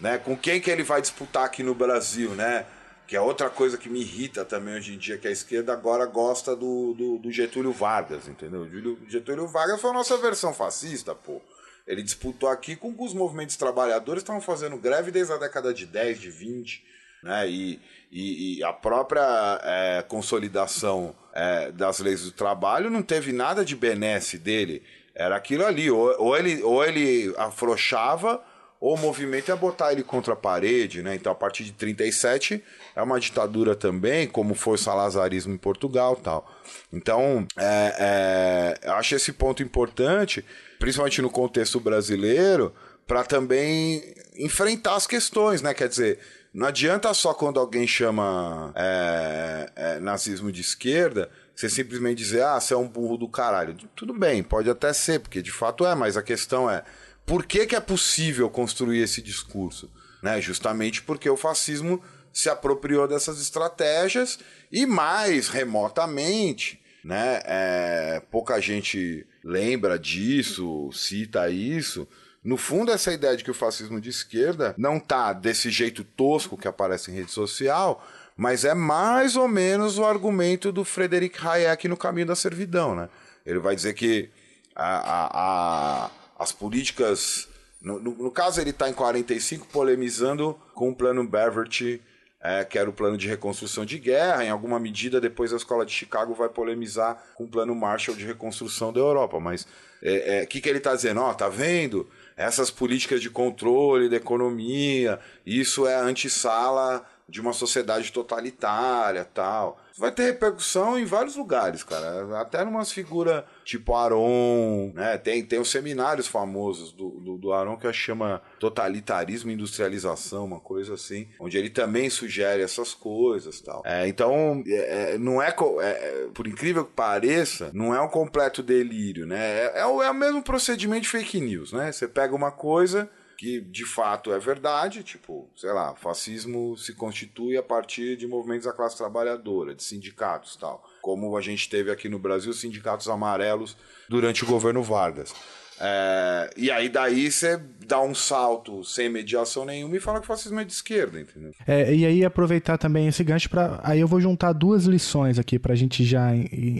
né? Com quem que ele vai disputar aqui no Brasil, né? Que é outra coisa que me irrita também hoje em dia, que a esquerda agora gosta do, do, do Getúlio Vargas, entendeu? Getúlio Vargas foi a nossa versão fascista, pô. Ele disputou aqui com os movimentos trabalhadores estavam fazendo greve desde a década de 10, de 20, né? E, e, e a própria é, consolidação é, das leis do trabalho não teve nada de benesse dele. Era aquilo ali. Ou, ou, ele, ou ele afrouxava, ou o movimento ia botar ele contra a parede. Né? Então, a partir de 37, é uma ditadura também, como foi o salazarismo em Portugal tal. Então, é, é, acho esse ponto importante, principalmente no contexto brasileiro, para também enfrentar as questões, né? Quer dizer, não adianta só quando alguém chama é, é, nazismo de esquerda, você simplesmente dizer, ah, você é um burro do caralho. Tudo bem, pode até ser, porque de fato é, mas a questão é, por que, que é possível construir esse discurso? Né? Justamente porque o fascismo se apropriou dessas estratégias e mais remotamente, né? É, pouca gente lembra disso, cita isso. No fundo, essa ideia de que o fascismo de esquerda não tá desse jeito tosco que aparece em rede social, mas é mais ou menos o argumento do Frederick Hayek no caminho da servidão, né? Ele vai dizer que a, a, a, as políticas. No, no, no, caso, ele está em 45 polemizando com o plano Beverly é, que era o plano de reconstrução de guerra. Em alguma medida, depois a escola de Chicago vai polemizar com o plano Marshall de reconstrução da Europa. Mas o é, é, que, que ele está dizendo? Ó, oh, tá vendo? Essas políticas de controle da economia, isso é antessala de uma sociedade totalitária tal vai ter repercussão em vários lugares, cara. Até numas figuras tipo Aron, né? Tem, tem os seminários famosos do, do, do Aron que chama Totalitarismo e Industrialização, uma coisa assim, onde ele também sugere essas coisas tal. É, então, é, é não é, é, por incrível que pareça, não é um completo delírio, né? É, é, o, é o mesmo procedimento de fake news, né? Você pega uma coisa que de fato é verdade, tipo, sei lá, fascismo se constitui a partir de movimentos da classe trabalhadora, de sindicatos tal. Como a gente teve aqui no Brasil, sindicatos amarelos durante o governo Vargas. É, e aí daí você dá um salto sem mediação nenhuma e fala que o fascismo é de esquerda, entendeu? É, e aí aproveitar também esse gancho para aí eu vou juntar duas lições aqui para a gente já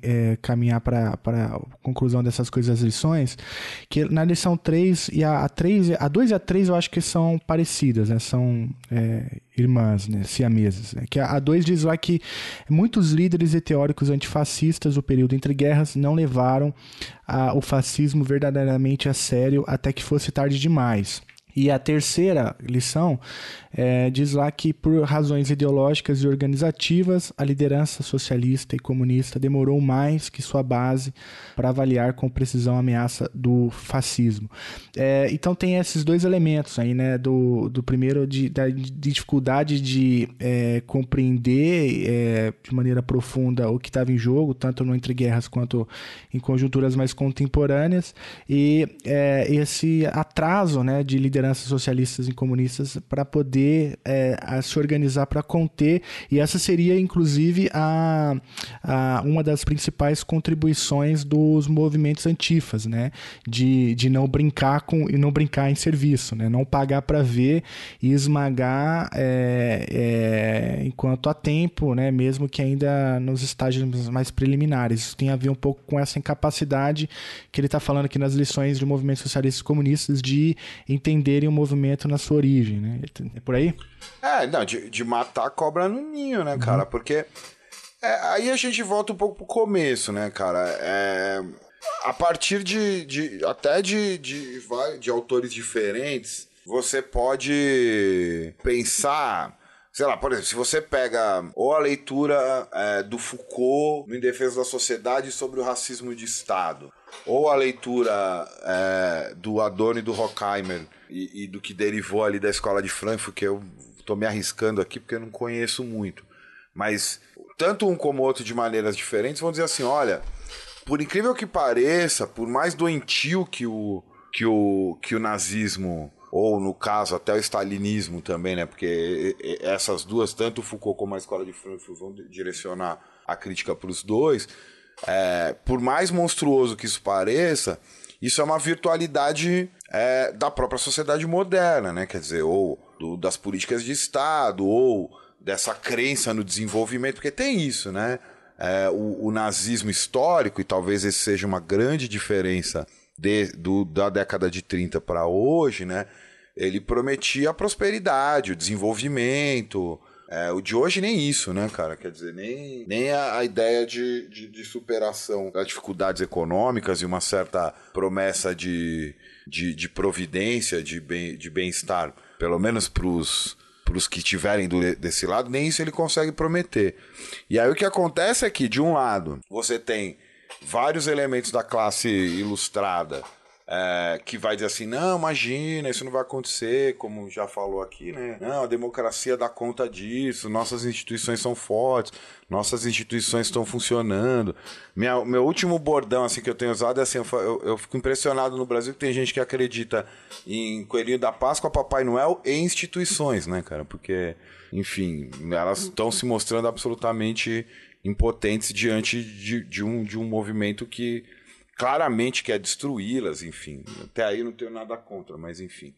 é, caminhar para a conclusão dessas coisas, as lições, que na lição 3 e a, a 3, a 2 e a 3 eu acho que são parecidas, né? São é, irmãs, né, siamesas. Né? Que a 2 diz lá que muitos líderes e teóricos antifascistas do período entre guerras não levaram a, o fascismo verdadeiramente a sério até que fosse tarde demais. E a terceira lição é, diz lá que, por razões ideológicas e organizativas, a liderança socialista e comunista demorou mais que sua base para avaliar com precisão a ameaça do fascismo. É, então, tem esses dois elementos aí, né? Do, do primeiro, de, da dificuldade de é, compreender é, de maneira profunda o que estava em jogo, tanto no Entre Guerras quanto em conjunturas mais contemporâneas, e é, esse atraso né, de lideranças socialistas e comunistas para poder é, se organizar para conter, e essa seria inclusive a, a, uma das principais contribuições dos movimentos antifas, né? De, de não brincar com e não brincar em serviço, né? Não pagar para ver e esmagar é, é, enquanto há tempo, né? Mesmo que ainda nos estágios mais preliminares. Isso tem a ver um pouco com essa incapacidade que ele está falando aqui nas lições de movimentos socialistas e comunistas de entenderem o movimento na sua origem, né? É por aí? É, não, de, de matar a cobra no ninho, né, cara? Uhum. Porque é, aí a gente volta um pouco pro começo, né, cara? É, a partir de, de até de, de, de autores diferentes, você pode pensar sei lá, por exemplo, se você pega ou a leitura é, do Foucault no Em Defesa da Sociedade sobre o racismo de Estado, ou a leitura é, do Adorno e do Horkheimer e, e, do que derivou ali da escola de Frankfurt, que eu estou me arriscando aqui porque eu não conheço muito. Mas tanto um como outro de maneiras diferentes vão dizer assim: olha, por incrível que pareça, por mais doentio que o, que o, que o nazismo, ou no caso até o stalinismo também, né? Porque essas duas, tanto Foucault como a escola de Frankfurt, vão direcionar a crítica para os dois. É, por mais monstruoso que isso pareça, isso é uma virtualidade é, da própria sociedade moderna, né? Quer dizer, ou do, das políticas de Estado, ou dessa crença no desenvolvimento, porque tem isso, né? É, o, o, nazismo histórico, e talvez esse seja uma grande diferença de, do, da década de 30 para hoje, né? Ele prometia a prosperidade, o desenvolvimento, é, o de hoje nem isso, né, cara? Quer dizer, nem, nem a, a ideia de, de, de, superação das dificuldades econômicas e uma certa promessa de, de, de providência, de bem-estar, de bem pelo menos para os para os que estiverem desse lado, nem isso ele consegue prometer. E aí o que acontece é que, de um lado, você tem vários elementos da classe ilustrada é, que vai dizer assim, não, imagina, isso não vai acontecer, como já falou aqui, né? Não, a democracia dá conta disso, nossas instituições são fortes, nossas instituições estão funcionando. Minha, meu último bordão assim que eu tenho usado é assim, eu, eu fico impressionado no Brasil que tem gente que acredita em Coelhinho da Páscoa, Papai Noel e instituições, né, cara? Porque, enfim, elas estão se mostrando absolutamente impotentes diante de, de, um, de um movimento que claramente quer destruí-las, enfim. Até aí não tenho nada contra, mas enfim.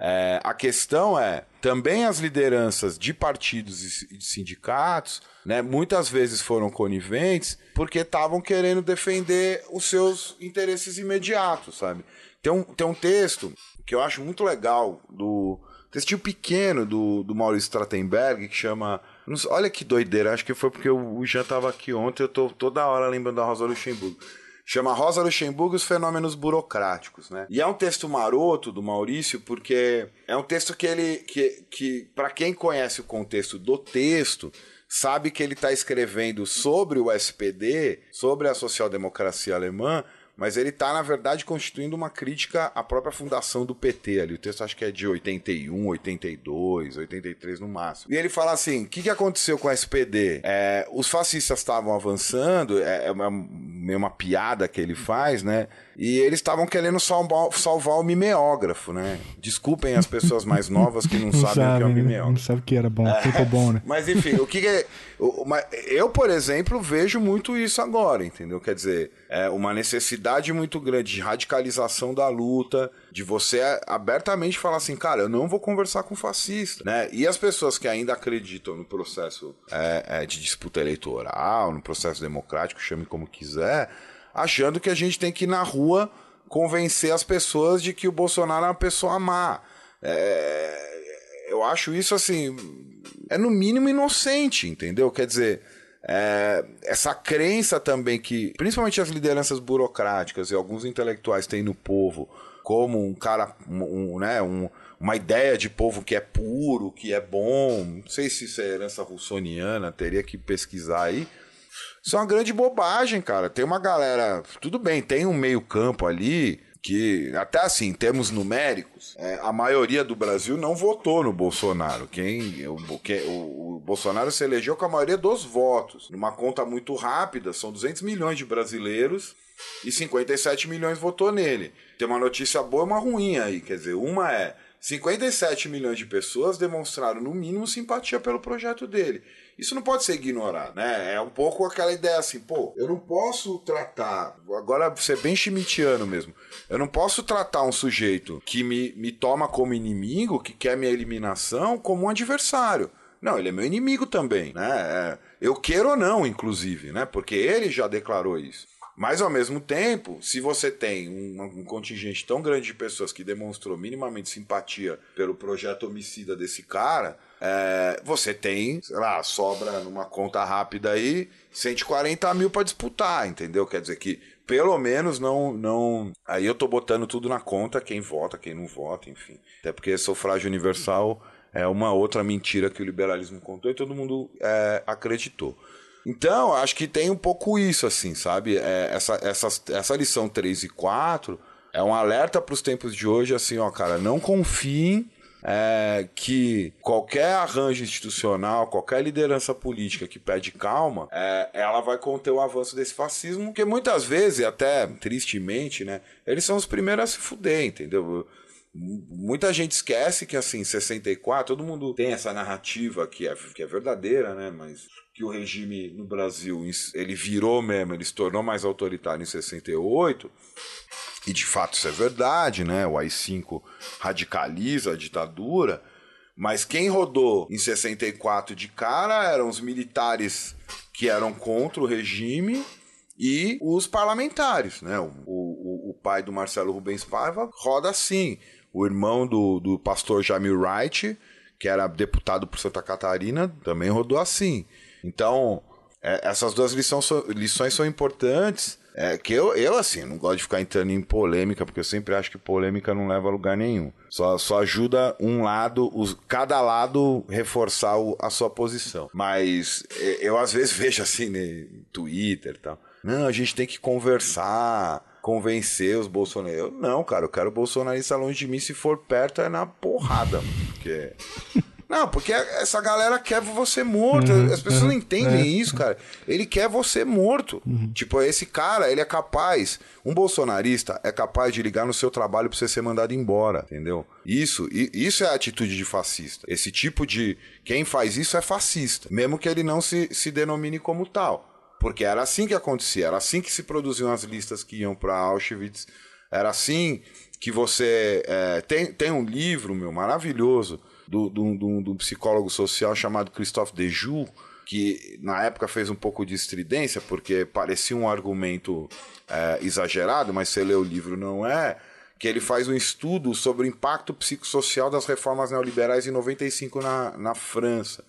É, a questão é, também as lideranças de partidos e de sindicatos, né, muitas vezes foram coniventes porque estavam querendo defender os seus interesses imediatos, sabe? Tem um, tem um texto que eu acho muito legal, do textinho pequeno do, do Maurício Stratenberg, que chama... Olha que doideira, acho que foi porque o Jean estava aqui ontem, eu tô toda hora lembrando da Rosa Luxemburgo chama Rosa Luxemburgo e os fenômenos burocráticos, né? E é um texto maroto do Maurício porque é um texto que ele que, que para quem conhece o contexto do texto sabe que ele está escrevendo sobre o SPD, sobre a social-democracia alemã, mas ele está, na verdade, constituindo uma crítica à própria fundação do PT ali. O texto acho que é de 81, 82, 83 no máximo. E ele fala assim: o que, que aconteceu com o SPD? É, os fascistas estavam avançando, é, é uma, meio uma piada que ele faz, né? E eles estavam querendo salvar, salvar o mimeógrafo, né? Desculpem as pessoas mais novas que não, não sabem sabe, o que é o mimeógrafo. Não sabe que era bom, é, bom, né? Mas enfim, o que, que é. Eu, por exemplo, vejo muito isso agora, entendeu? Quer dizer, é uma necessidade muito grande de radicalização da luta, de você abertamente falar assim, cara, eu não vou conversar com fascista, né? E as pessoas que ainda acreditam no processo é, é, de disputa eleitoral, no processo democrático, chame como quiser achando que a gente tem que ir na rua convencer as pessoas de que o Bolsonaro é uma pessoa má. É, eu acho isso assim. É no mínimo inocente, entendeu? Quer dizer. É, essa crença também que, principalmente as lideranças burocráticas e alguns intelectuais têm no povo, como um cara, um, um, né, um, uma ideia de povo que é puro, que é bom. Não sei se isso é herança russoniana, teria que pesquisar aí. Isso é uma grande bobagem, cara. Tem uma galera. Tudo bem, tem um meio-campo ali que, até assim, em termos numéricos, é, a maioria do Brasil não votou no Bolsonaro. Quem, o, que, o, o, Bolsonaro se elegeu com a maioria dos votos. Numa conta muito rápida, são 200 milhões de brasileiros e 57 milhões votou nele. Tem uma notícia boa e uma ruim aí. Quer dizer, uma é. 57 milhões de pessoas demonstraram, no mínimo, simpatia pelo projeto dele. Isso não pode ser ignorado, né? É um pouco aquela ideia assim, pô, eu não posso tratar, agora ser bem schmittiano mesmo, eu não posso tratar um sujeito que me, me toma como inimigo, que quer minha eliminação, como um adversário. Não, ele é meu inimigo também, né? É, eu quero ou não, inclusive, né? Porque ele já declarou isso. Mas ao mesmo tempo, se você tem um, um, contingente tão grande de pessoas que demonstrou minimamente simpatia pelo projeto homicida desse cara, é, você tem, sei lá, sobra numa conta rápida aí 140 mil para disputar, entendeu? Quer dizer que pelo menos não, não. Aí eu tô botando tudo na conta, quem vota, quem não vota, enfim. Até porque sufrágio universal é uma outra mentira que o liberalismo contou e todo mundo é, acreditou. Então, acho que tem um pouco isso, assim, sabe? É, essa, essa, essa lição 3 e 4 é um alerta para os tempos de hoje, assim, ó, cara, não confiem é, que qualquer arranjo institucional, qualquer liderança política que pede calma, é, ela vai conter o avanço desse fascismo, porque muitas vezes, até tristemente, né, eles são os primeiros a se fuder, entendeu? Muita gente esquece que, assim, 64, todo mundo tem essa narrativa que é, que é verdadeira, né? Mas que o regime no Brasil ele virou mesmo, ele se tornou mais autoritário em 68. E de fato isso é verdade, né? O AI-5 radicaliza a ditadura. Mas quem rodou em 64 de cara eram os militares que eram contra o regime e os parlamentares, né? O, o, o pai do Marcelo Rubens Paiva roda assim. O irmão do, do pastor Jamil Wright, que era deputado por Santa Catarina, também rodou assim. Então, é, essas duas lições, lições são importantes. É, que eu, eu, assim, não gosto de ficar entrando em polêmica, porque eu sempre acho que polêmica não leva a lugar nenhum. Só, só ajuda um lado, os, cada lado reforçar o, a sua posição. Mas é, eu às vezes vejo assim, no né, Twitter e tal. Não, a gente tem que conversar convencer os bolsonaristas. Não, cara, eu quero bolsonarista longe de mim. Se for perto, é na porrada. Porque. Não, porque essa galera quer você morto. Uhum, As pessoas uhum, não entendem é. isso, cara. Ele quer você morto. Tipo, esse cara, ele é capaz. Um bolsonarista é capaz de ligar no seu trabalho pra você ser mandado embora, entendeu? Isso, isso é a atitude de fascista. Esse tipo de. Quem faz isso é fascista. Mesmo que ele não se, se denomine como tal. Porque era assim que acontecia, era assim que se produziam as listas que iam pra Auschwitz. Era assim que você. é, tem, tem um livro, meu, maravilhoso, do, do, do, do psicólogo social chamado Christophe Dejoux, que na época fez um pouco de estridência, porque parecia um argumento é, exagerado, mas você lê o livro não é. Que ele faz um estudo sobre o impacto psicossocial das reformas neoliberais em 95 na, na França.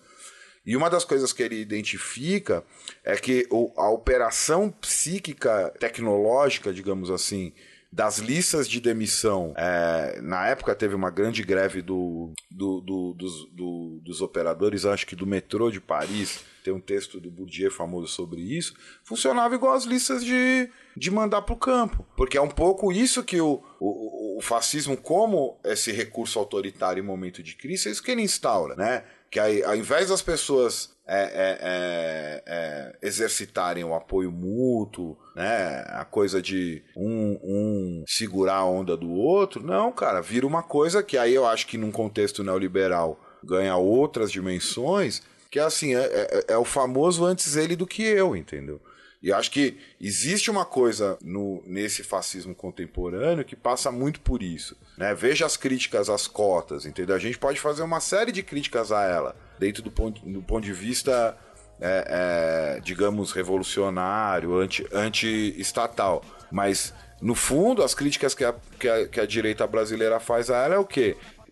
E uma das coisas que ele identifica é que a operação psíquica tecnológica, digamos assim, das listas de demissão. é, na época teve uma grande greve do, do- do- dos, do- dos operadores, acho que do metrô de Paris. Tem um texto do Bourdieu famoso sobre isso. Funcionava igual as listas de, de mandar para o campo. Porque é um pouco isso que o, o, o fascismo, como esse recurso autoritário em momento de crise, é isso que ele instaura, né? Que aí, ao invés das pessoas é, é, é, é, exercitarem o apoio mútuo, né? A coisa de um, um segurar a onda do outro, não, cara, vira uma coisa que aí eu acho que num contexto neoliberal ganha outras dimensões, que é assim, é, é, é o famoso antes ele do que eu, entendeu? E acho que existe uma coisa no, nesse fascismo contemporâneo que passa muito por isso. Né? Veja as críticas às cotas, entendeu? A gente pode fazer uma série de críticas a ela, dentro do ponto, do ponto de vista, é, é, digamos, revolucionário, anti- anti-estatal. Mas, no fundo, as críticas que a, que, a, que a direita brasileira faz a ela é o quê?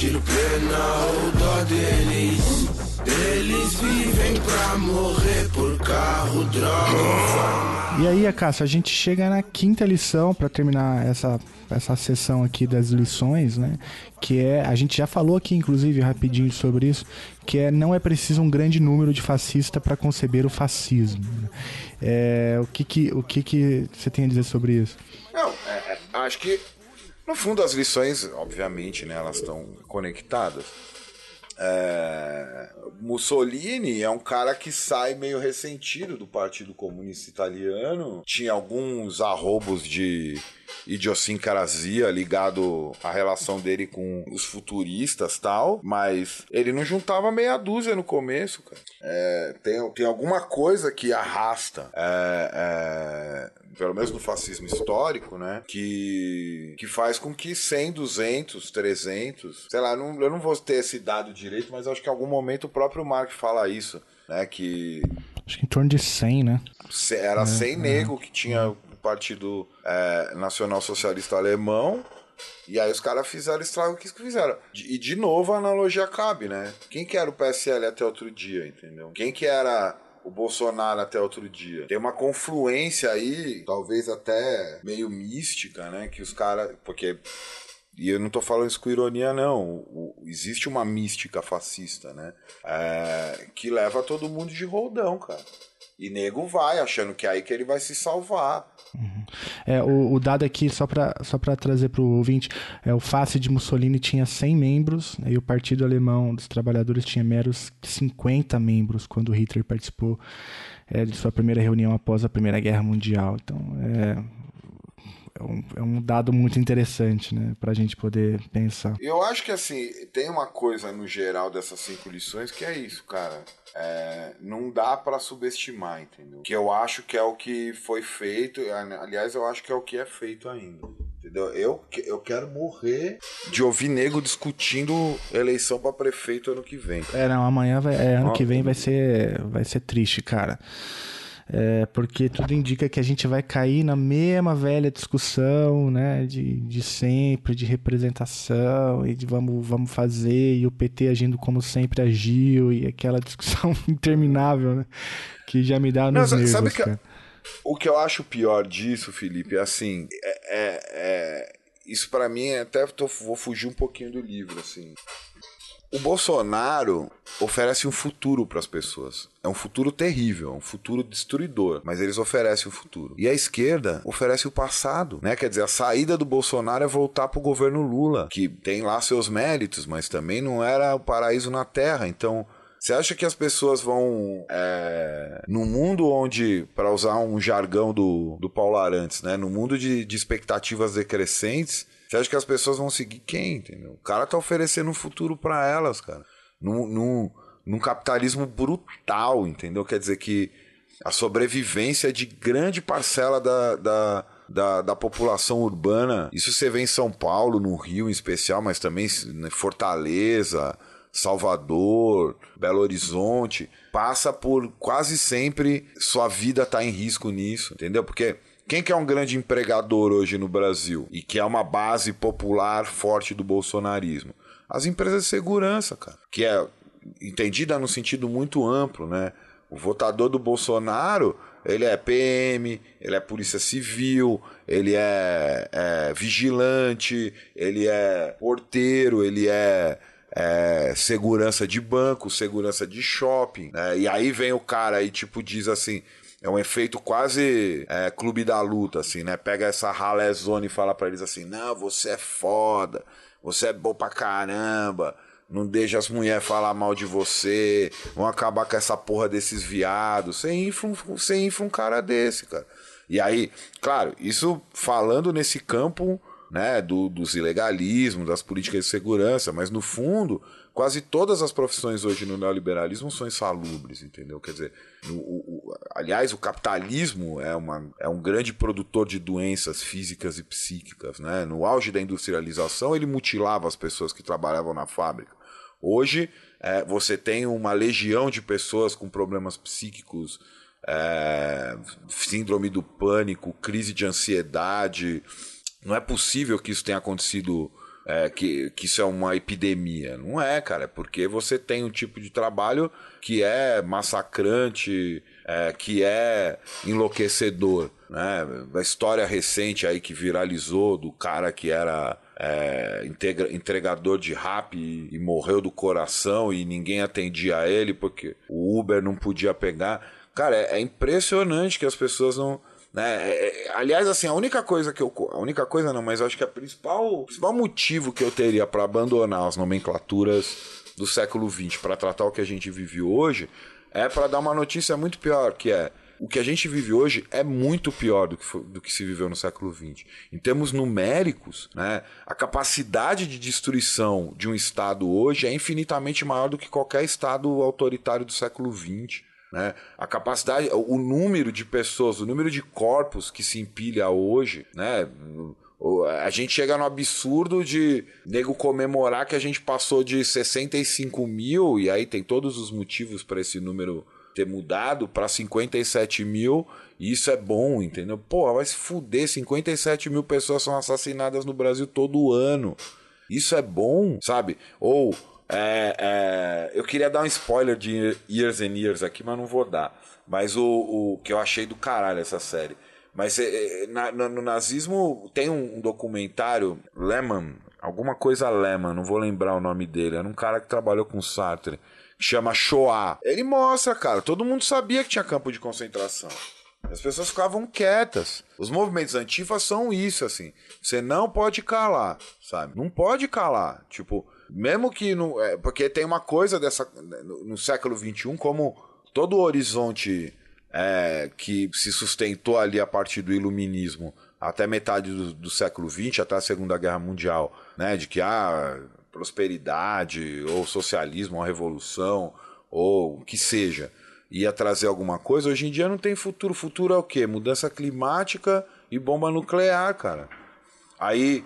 Sentir pena ou dó deles. Eles vivem pra morrer por carro, droga. E aí, Acácio, a gente chega na quinta lição para terminar essa, essa sessão aqui das lições, né? Que é, a gente já falou aqui, inclusive, rapidinho sobre isso, que é não é preciso um grande número de fascista para conceber o fascismo. né? É, o que que, o que que você tem a dizer sobre isso? Não, é, é, acho que no fundo as lições, obviamente, né, elas estão conectadas. É, Mussolini é um cara que sai meio ressentido do Partido Comunista Italiano. Tinha alguns arrobos de idiosincrasia ligado à relação dele com os futuristas tal, mas ele não juntava meia dúzia no começo, cara. É, tem, tem alguma coisa que arrasta, é, é, pelo menos no fascismo histórico, né? Que, que faz com que 100, 200, 300, sei lá, não, eu não vou ter esse dado direito, mas acho que em algum momento o próprio Marx fala isso, né? Que Acho que em torno de 100, né? era 100 nego que tinha o Partido é, Nacional Socialista Alemão. E aí os caras fizeram o estrago que fizeram. E de novo a analogia cabe, né? Quem que era o PSL até outro dia, entendeu? Quem que era o Bolsonaro até outro dia? Tem uma confluência aí, talvez até meio mística, né? Que os caras... Porque... E eu não tô falando isso com ironia, não. O- o- existe uma mística fascista, né? É, que leva todo mundo de roldão, cara. E nego vai, achando que é aí que ele vai se salvar. É, o, o dado aqui, só para só trazer para o ouvinte, é, o FACE de Mussolini tinha 100 membros né, e o Partido Alemão dos Trabalhadores tinha meros 50 membros quando Hitler participou é, de sua primeira reunião após a Primeira Guerra Mundial. Então, é, é um, é um dado muito interessante, né, para a gente poder pensar. Eu acho que assim, tem uma coisa no geral dessas cinco lições que é isso, cara. É, não dá para subestimar, entendeu? Que eu acho que é o que foi feito, aliás, eu acho que é o que é feito ainda. Entendeu? Eu, eu quero morrer de ouvir nego discutindo eleição para prefeito ano que vem. É, não, amanhã vai, é, ano que vem vai ser, vai ser triste, cara. É, porque tudo indica que a gente vai cair na mesma velha discussão, né, de, de sempre, de representação e de vamos, vamos fazer, e o PT agindo como sempre agiu, e aquela discussão interminável, né, que já me dá nos Não, nervos, sabe que, O que eu acho pior disso, Felipe, é assim, é, é, é isso para mim, até tô, vou fugir um pouquinho do livro, assim. O Bolsonaro oferece um futuro para as pessoas. É um futuro terrível, é um futuro destruidor, mas eles oferecem o futuro. E a esquerda oferece o passado, né? Quer dizer, a saída do Bolsonaro é voltar para o governo Lula, que tem lá seus méritos, mas também não era o paraíso na terra. Então, você acha que as pessoas vão. É, no mundo onde, para usar um jargão do, do Paulo Arantes, né? No mundo de, de expectativas decrescentes, você acha que as pessoas vão seguir quem, entendeu? O cara tá oferecendo um futuro para elas, cara. Num, num, num capitalismo brutal, entendeu? Quer dizer que a sobrevivência de grande parcela da, da, da, da, população urbana. Isso você vê em São Paulo, no Rio em especial, mas também em Fortaleza, Salvador, Belo Horizonte. Passa por quase sempre sua vida tá em risco nisso, entendeu? Porque quem que é um grande empregador hoje no Brasil e que é uma base popular forte do bolsonarismo? As empresas de segurança, cara, que é entendida no sentido muito amplo, né? O votador do Bolsonaro, ele é PM, ele é polícia civil, ele é, é vigilante, ele é porteiro, ele é, é, segurança de banco, segurança de shopping. Né? E aí vem o cara e tipo diz assim: é um efeito quase é, clube da luta, assim, né? Pega essa ralezona e fala para eles assim: não, você é foda, você é bom pra caramba, não deixa as mulheres falar mal de você, vão acabar com essa porra desses viados. Você infla, infla um cara desse, cara. E aí, claro, isso falando nesse campo né, do, dos ilegalismos, das políticas de segurança, mas no fundo quase todas as profissões hoje no neoliberalismo são insalubres, entendeu? Quer dizer, o, o, aliás, o capitalismo é, uma, é um grande produtor de doenças físicas e psíquicas, né? No auge da industrialização, ele mutilava as pessoas que trabalhavam na fábrica. Hoje, é, você tem uma legião de pessoas com problemas psíquicos, é, síndrome do pânico, crise de ansiedade. Não é possível que isso tenha acontecido é, que, que isso é uma epidemia. Não é, cara, é porque você tem um tipo de trabalho que é massacrante, é, que é enlouquecedor. Né? A história recente aí que viralizou do cara que era é, integra, entregador de rap e, e, morreu do coração e ninguém atendia ele porque o Uber não podia pegar. Cara, é, é impressionante que as pessoas não né? É, é, aliás, assim, a única coisa que eu. A única coisa não, mas eu acho que a principal, o principal motivo que eu teria para abandonar as nomenclaturas do século XX para tratar o que a gente vive hoje é para dar uma notícia muito pior, que é o que a gente vive hoje é muito pior do que, foi, do que se viveu no século XX. Em termos numéricos, né, a capacidade de destruição de um Estado hoje é infinitamente maior do que qualquer Estado autoritário do século XX. Né? A capacidade, o número de pessoas, o número de corpos que se empilha hoje, né? A gente chega no absurdo de nego comemorar que a gente passou de 65 mil, e aí tem todos os motivos para esse número ter mudado para 57 mil, e isso é bom, entendeu? Pô, vai se fuder, 57 mil pessoas são assassinadas no Brasil todo ano. Isso é bom, sabe? Ou é, é, eu queria dar um spoiler de Years and Years aqui, mas não vou dar. Mas o, o que eu achei do caralho essa série. Mas é, é na, no nazismo tem um, documentário, Lehman, alguma coisa Lehman, não vou lembrar o nome dele. Era um cara que trabalhou com Sartre, que chama Shoah. Ele mostra, cara, todo mundo sabia que tinha campo de concentração. As pessoas ficavam quietas. Os movimentos antifas são isso, assim. Você não pode calar, sabe? Não pode calar. Tipo, mesmo que. No, é, porque tem uma coisa dessa. No, no século XXI, como todo o horizonte é, que se sustentou ali a partir do iluminismo até metade do, do século XX, até a Segunda Guerra Mundial, né? De que há prosperidade, ou socialismo, ou revolução, ou o que seja, ia trazer alguma coisa. Hoje em dia não tem futuro. Futuro é o quê? Mudança climática e bomba nuclear, cara. Aí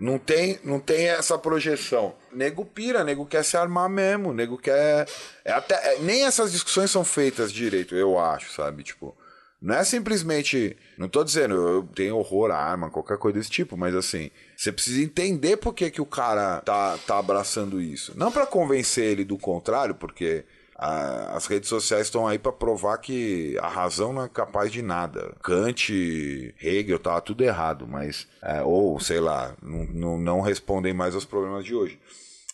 não tem, não tem essa projeção. Nego pira, nego quer se armar mesmo, nego quer. É até, é, nem essas discussões são feitas direito, eu acho, sabe? Tipo, não é simplesmente. Não tô dizendo, eu tenho horror à arma, qualquer coisa desse tipo, mas assim, você precisa entender por que, que o cara tá, tá abraçando isso. Não para convencer ele do contrário, porque as redes sociais estão aí para provar que a razão não é capaz de nada. Kant, Hegel, tava tudo errado, mas. É, ou, sei lá, não, não, respondem mais aos problemas de hoje.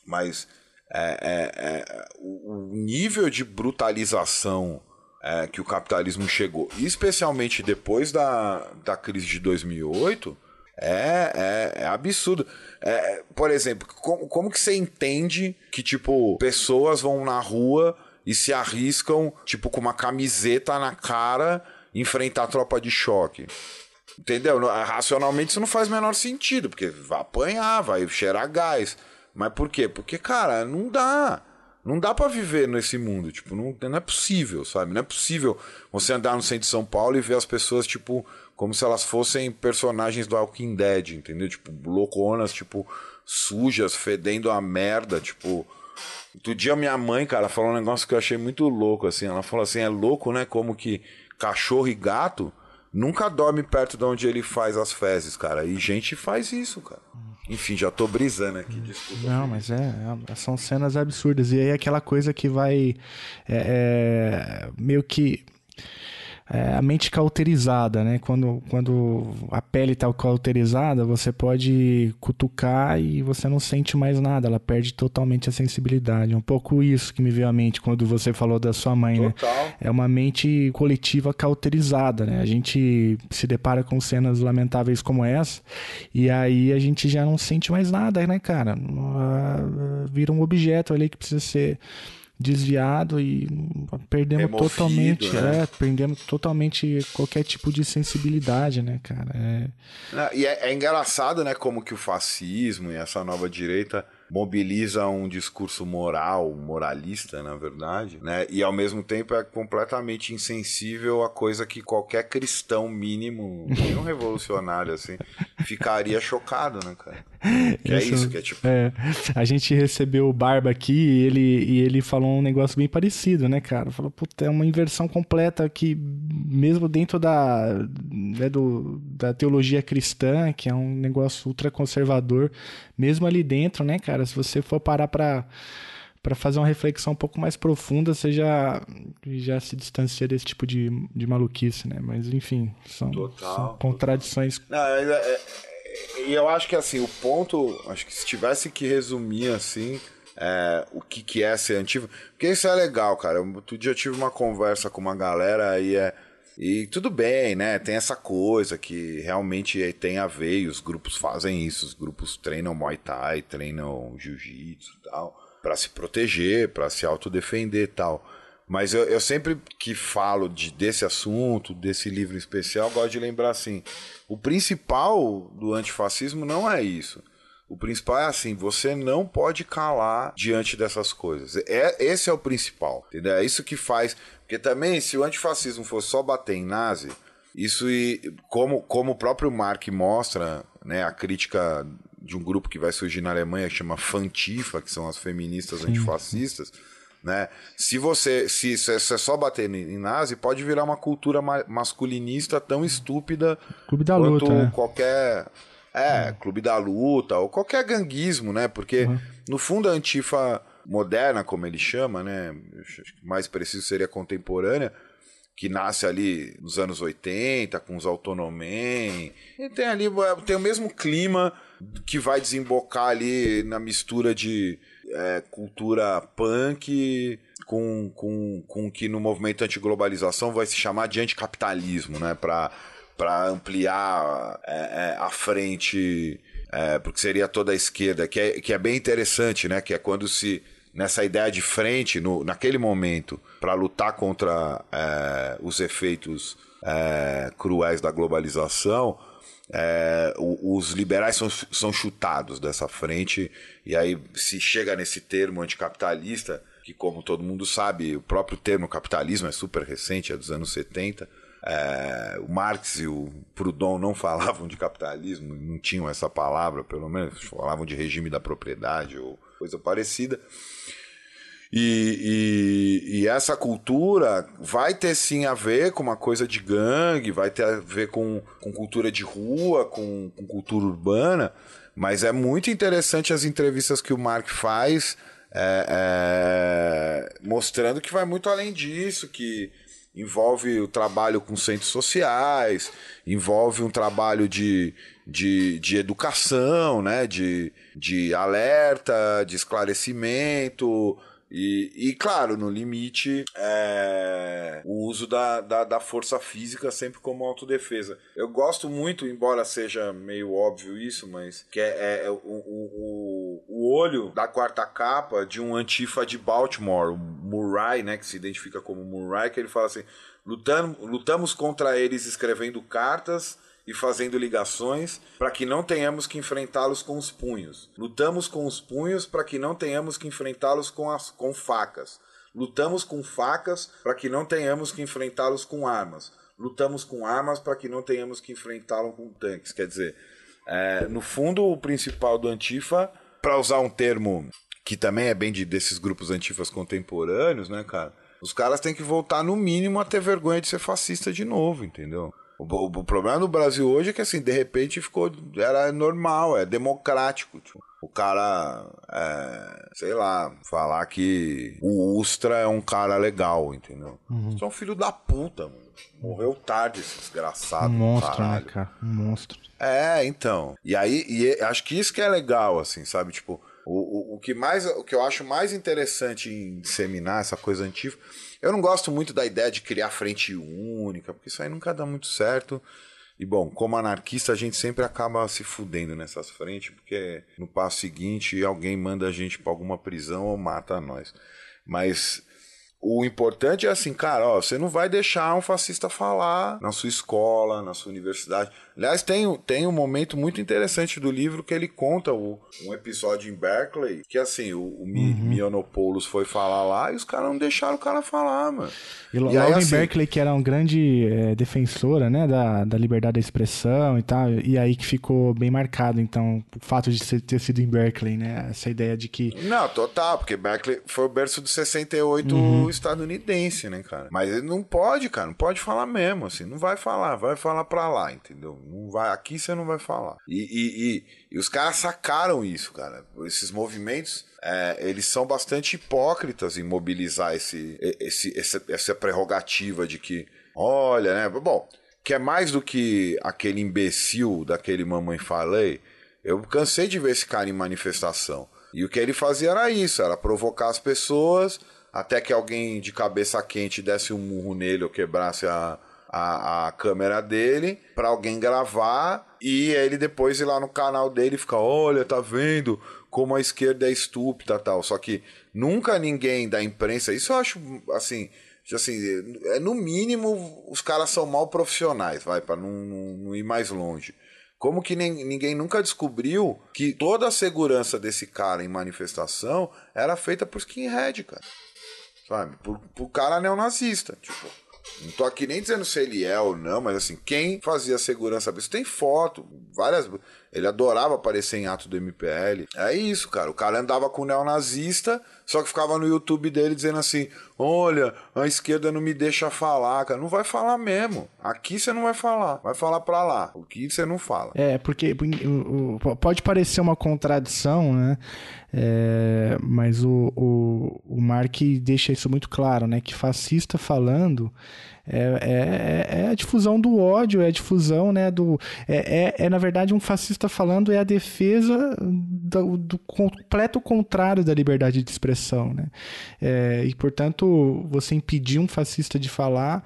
Mas é, é, é o, o nível de brutalização é, que o capitalismo chegou, especialmente depois da, da crise de 2008, é, é, é absurdo. É, por exemplo, como, como que você entende que, tipo, pessoas vão na rua e se arriscam, tipo, com uma camiseta na cara, enfrentar a tropa de choque? Entendeu? Racionalmente isso não faz menor sentido, porque vai apanhar, vai cheirar gás. Mas por quê? Porque, cara, não dá. Não dá para viver nesse mundo, tipo, não, não é possível, sabe? Não é possível você andar no centro de São Paulo e ver as pessoas, tipo, como se elas fossem personagens do Walking Dead, entendeu? Tipo, louconas, tipo, sujas, fedendo a merda, tipo. Outro dia minha mãe, cara, falou um negócio que eu achei muito louco, assim. Ela falou assim: é louco, né? Como que cachorro e gato nunca dorme perto de onde ele faz as fezes, cara. E gente faz isso, cara. Enfim, já tô brisando aqui, desculpa. Não, mas é, são cenas absurdas. E aí aquela coisa que vai é, é, meio que é, a mente cauterizada, né? Quando, quando a pele está cauterizada, você pode cutucar e você não sente mais nada, ela perde totalmente a sensibilidade. É um pouco isso que me veio à mente quando você falou da sua mãe, né? Total. né? É uma mente coletiva cauterizada, né? A gente se depara com cenas lamentáveis como essa e aí a gente já não sente mais nada, né, cara? Vira um objeto ali que precisa ser desviado e perdemos Removido, totalmente, né? é, perdemos totalmente qualquer tipo de sensibilidade, né, cara? É... Não, E é, é engraçado, né, como que o fascismo e essa nova direita mobiliza um discurso moral, moralista, na verdade, né? E ao mesmo tempo é completamente insensível a coisa que qualquer cristão mínimo, nem um revolucionário assim, ficaria chocado, né, cara? Que é isso que é tipo. É, a gente recebeu o Barba aqui e ele, e ele falou um negócio bem parecido, né, cara? Falou, puta, é uma inversão completa que, mesmo dentro da, né, do, da teologia cristã, que é um negócio ultraconservador, mesmo ali dentro, né, cara, se você for parar pra, pra fazer uma reflexão um pouco mais profunda, você já, já se distancia desse tipo de, de maluquice, né? Mas, enfim, são, Total, são contradições. Não, é- é- é- e eu acho que assim, o ponto, acho que se tivesse que resumir assim, é, o que, que é ser antigo, porque isso é legal, cara. Outro dia eu tive uma conversa com uma galera e é. E tudo bem, né? Tem essa coisa que realmente tem a ver, e os grupos fazem isso, os grupos treinam Muay Thai, treinam Jiu-Jitsu e tal, pra se proteger, pra se autodefender e tal. Mas eu, eu sempre que falo de, desse assunto, desse livro em especial, gosto de lembrar assim: o principal do antifascismo não é isso. O principal é assim, você não pode calar diante dessas coisas. É, esse é o principal, entendeu? É isso que faz. Porque também, se o antifascismo fosse só bater em nazi, isso e como, como o próprio Mark mostra, né, a crítica de um grupo que vai surgir na Alemanha que chama Fantifa, que são as feministas antifascistas, né? Se você se, se é só bater em nazi, pode virar uma cultura ma- masculinista tão estúpida Clube da quanto luta, né? qualquer é, clube da luta ou qualquer ganguismo, né? Porque no fundo a antifa moderna, como ele chama, né? Mais preciso seria contemporânea, que nasce ali nos anos 80 com os autonomem. E tem ali tem o mesmo clima que vai desembocar ali na mistura de é, cultura punk com, com, com que no movimento antiglobalização vai se chamar de anticapitalismo, né? Para para ampliar é, é, a frente, é, porque seria toda a esquerda, que é, que é bem interessante, né? Que é quando se nessa ideia de frente, no, naquele momento, para lutar contra é, os efeitos é, cruéis da globalização, é, os liberais são, são chutados dessa frente, e aí se chega nesse termo anticapitalista, que como todo mundo sabe, o próprio termo capitalismo é super recente, é dos anos 70, é, o Marx e o Proudhon não falavam de capitalismo, não tinham essa palavra, pelo menos, falavam de regime da propriedade ou coisa parecida. E, e, e, essa cultura vai ter sim a ver com uma coisa de gangue, vai ter a ver com, com cultura de rua, com, com cultura urbana, mas é muito interessante as entrevistas que o Mark faz, é, é, mostrando que vai muito além disso, que envolve o trabalho com centros sociais, envolve um trabalho de, de, de educação, né? de, de alerta, de esclarecimento. E, e, claro, no limite, é, o uso da, da, da, força física sempre como autodefesa. Eu gosto muito, embora seja meio óbvio isso, mas que é, é, é o, o, o olho da quarta capa de um antifa de Baltimore, o Murray, né, que se identifica como Murray, que ele fala assim: lutando, lutamos contra eles escrevendo cartas e fazendo ligações para que não tenhamos que enfrentá-los com os punhos. Lutamos com os punhos para que não tenhamos que enfrentá-los com, as, com facas. Lutamos com facas para que não tenhamos que enfrentá-los com armas. Lutamos com armas para que não tenhamos que enfrentá-los com tanques. Quer dizer, é, no fundo, o principal do Antifa, para usar um termo que também é bem de, desses grupos antifas contemporâneos, né, cara? Os caras têm que voltar, no mínimo, a ter vergonha de ser fascista de novo, entendeu? O, o, o, problema do Brasil hoje é que, assim, de repente ficou. Era normal, é democrático. Tipo, o cara, é, sei lá, falar que o Ustra é um cara legal, entendeu? Uhum. Isso é um filho da puta, mano. Morreu tarde esse desgraçado. Um monstro, né, cara? Um monstro. É, então. E aí, e acho que isso que é legal, assim, sabe? Tipo, o, o, o, que mais, o que eu acho mais interessante em disseminar essa coisa antiga eu não gosto muito da ideia de criar frente única, porque isso aí nunca dá muito certo. E bom, como anarquista, a gente sempre acaba se fudendo nessas frentes, porque no passo seguinte alguém manda a gente para alguma prisão ou mata nós. Mas o importante é assim, cara, ó, você não vai deixar um fascista falar na sua escola, na sua universidade. Aliás, tem, tem um momento muito interessante do livro que ele conta o, um episódio em Berkeley, que assim, o, o uhum. Mionopoulos foi falar lá e os caras não deixaram o cara falar, mano. E, e logo aí, em assim, Berkeley, que era um grande é, defensora, né, da, da liberdade da expressão e tal, e aí que ficou bem marcado, então, o fato de ter sido em Berkeley, né, essa ideia de que... Não, total, porque Berkeley foi o berço do 68 uhum. estadunidense, né, cara? Mas ele não pode, cara, não pode falar mesmo, assim, não vai falar, vai falar pra lá, entendeu? Não vai, aqui você não vai falar. E, e, e, e os caras sacaram isso, cara. Esses movimentos, é, eles são bastante hipócritas em mobilizar esse, esse, essa, essa prerrogativa de que, olha, né? Bom, que é mais do que aquele imbecil daquele mamãe falei. Eu cansei de ver esse cara em manifestação. E o que ele fazia era isso, era provocar as pessoas até que alguém de cabeça quente desse um murro nele ou quebrasse a, a, a câmera dele para alguém gravar e ele depois ir lá no canal dele e ficar, olha, tá vendo como a esquerda é estúpida tal. Só que nunca ninguém da imprensa, isso eu acho assim, assim, é no mínimo os caras são mal profissionais, vai, para não, não, não ir mais longe. Como que nem, ninguém nunca descobriu que toda a segurança desse cara em manifestação era feita por skinhead, cara. Sabe? Por, por cara neonazista. Tipo, não tô aqui nem dizendo se ele é ou não, mas assim, quem fazia segurança isso tem foto, várias. Ele adorava aparecer em ato do MPL. É isso, cara. O cara andava com o neonazista, só que ficava no YouTube dele dizendo assim: Olha, a esquerda não me deixa falar, cara. Não vai falar mesmo. Aqui você não vai falar. Vai falar pra lá. O que você não fala. É, porque pode parecer uma contradição, né? É, mas o, o, o Mark deixa isso muito claro, né? Que fascista falando É, é, é a difusão do ódio, é a difusão, né, do... É, é, é na verdade, um fascista falando, é a defesa do, do completo contrário da liberdade de expressão, né? É, e, portanto, você impedir um fascista de falar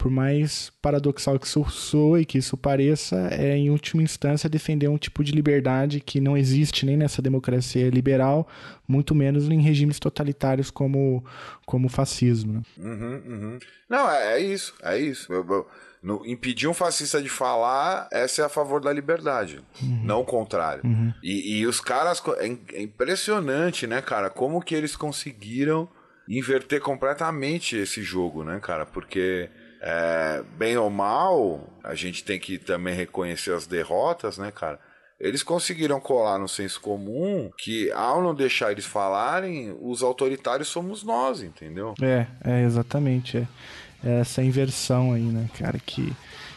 por mais paradoxal que isso soe, que isso pareça, é em última instância defender um tipo de liberdade que não existe nem nessa democracia liberal, muito menos em regimes totalitários como, como o fascismo. Né? Uhum, uhum. Não, é, é, isso, é isso. Eu, eu, no, impedir um fascista de falar, essa é a favor da liberdade, uhum. não o contrário. Uhum. E, e, os caras, é, é impressionante, né, cara, como que eles conseguiram inverter completamente esse jogo, né, cara, porque é, bem ou mal, a gente tem que também reconhecer as derrotas, né, cara? Eles conseguiram colar no senso comum que, ao não deixar eles falarem, os autoritários somos nós, entendeu? É, é exatamente. É, é essa inversão aí, né, cara? Que,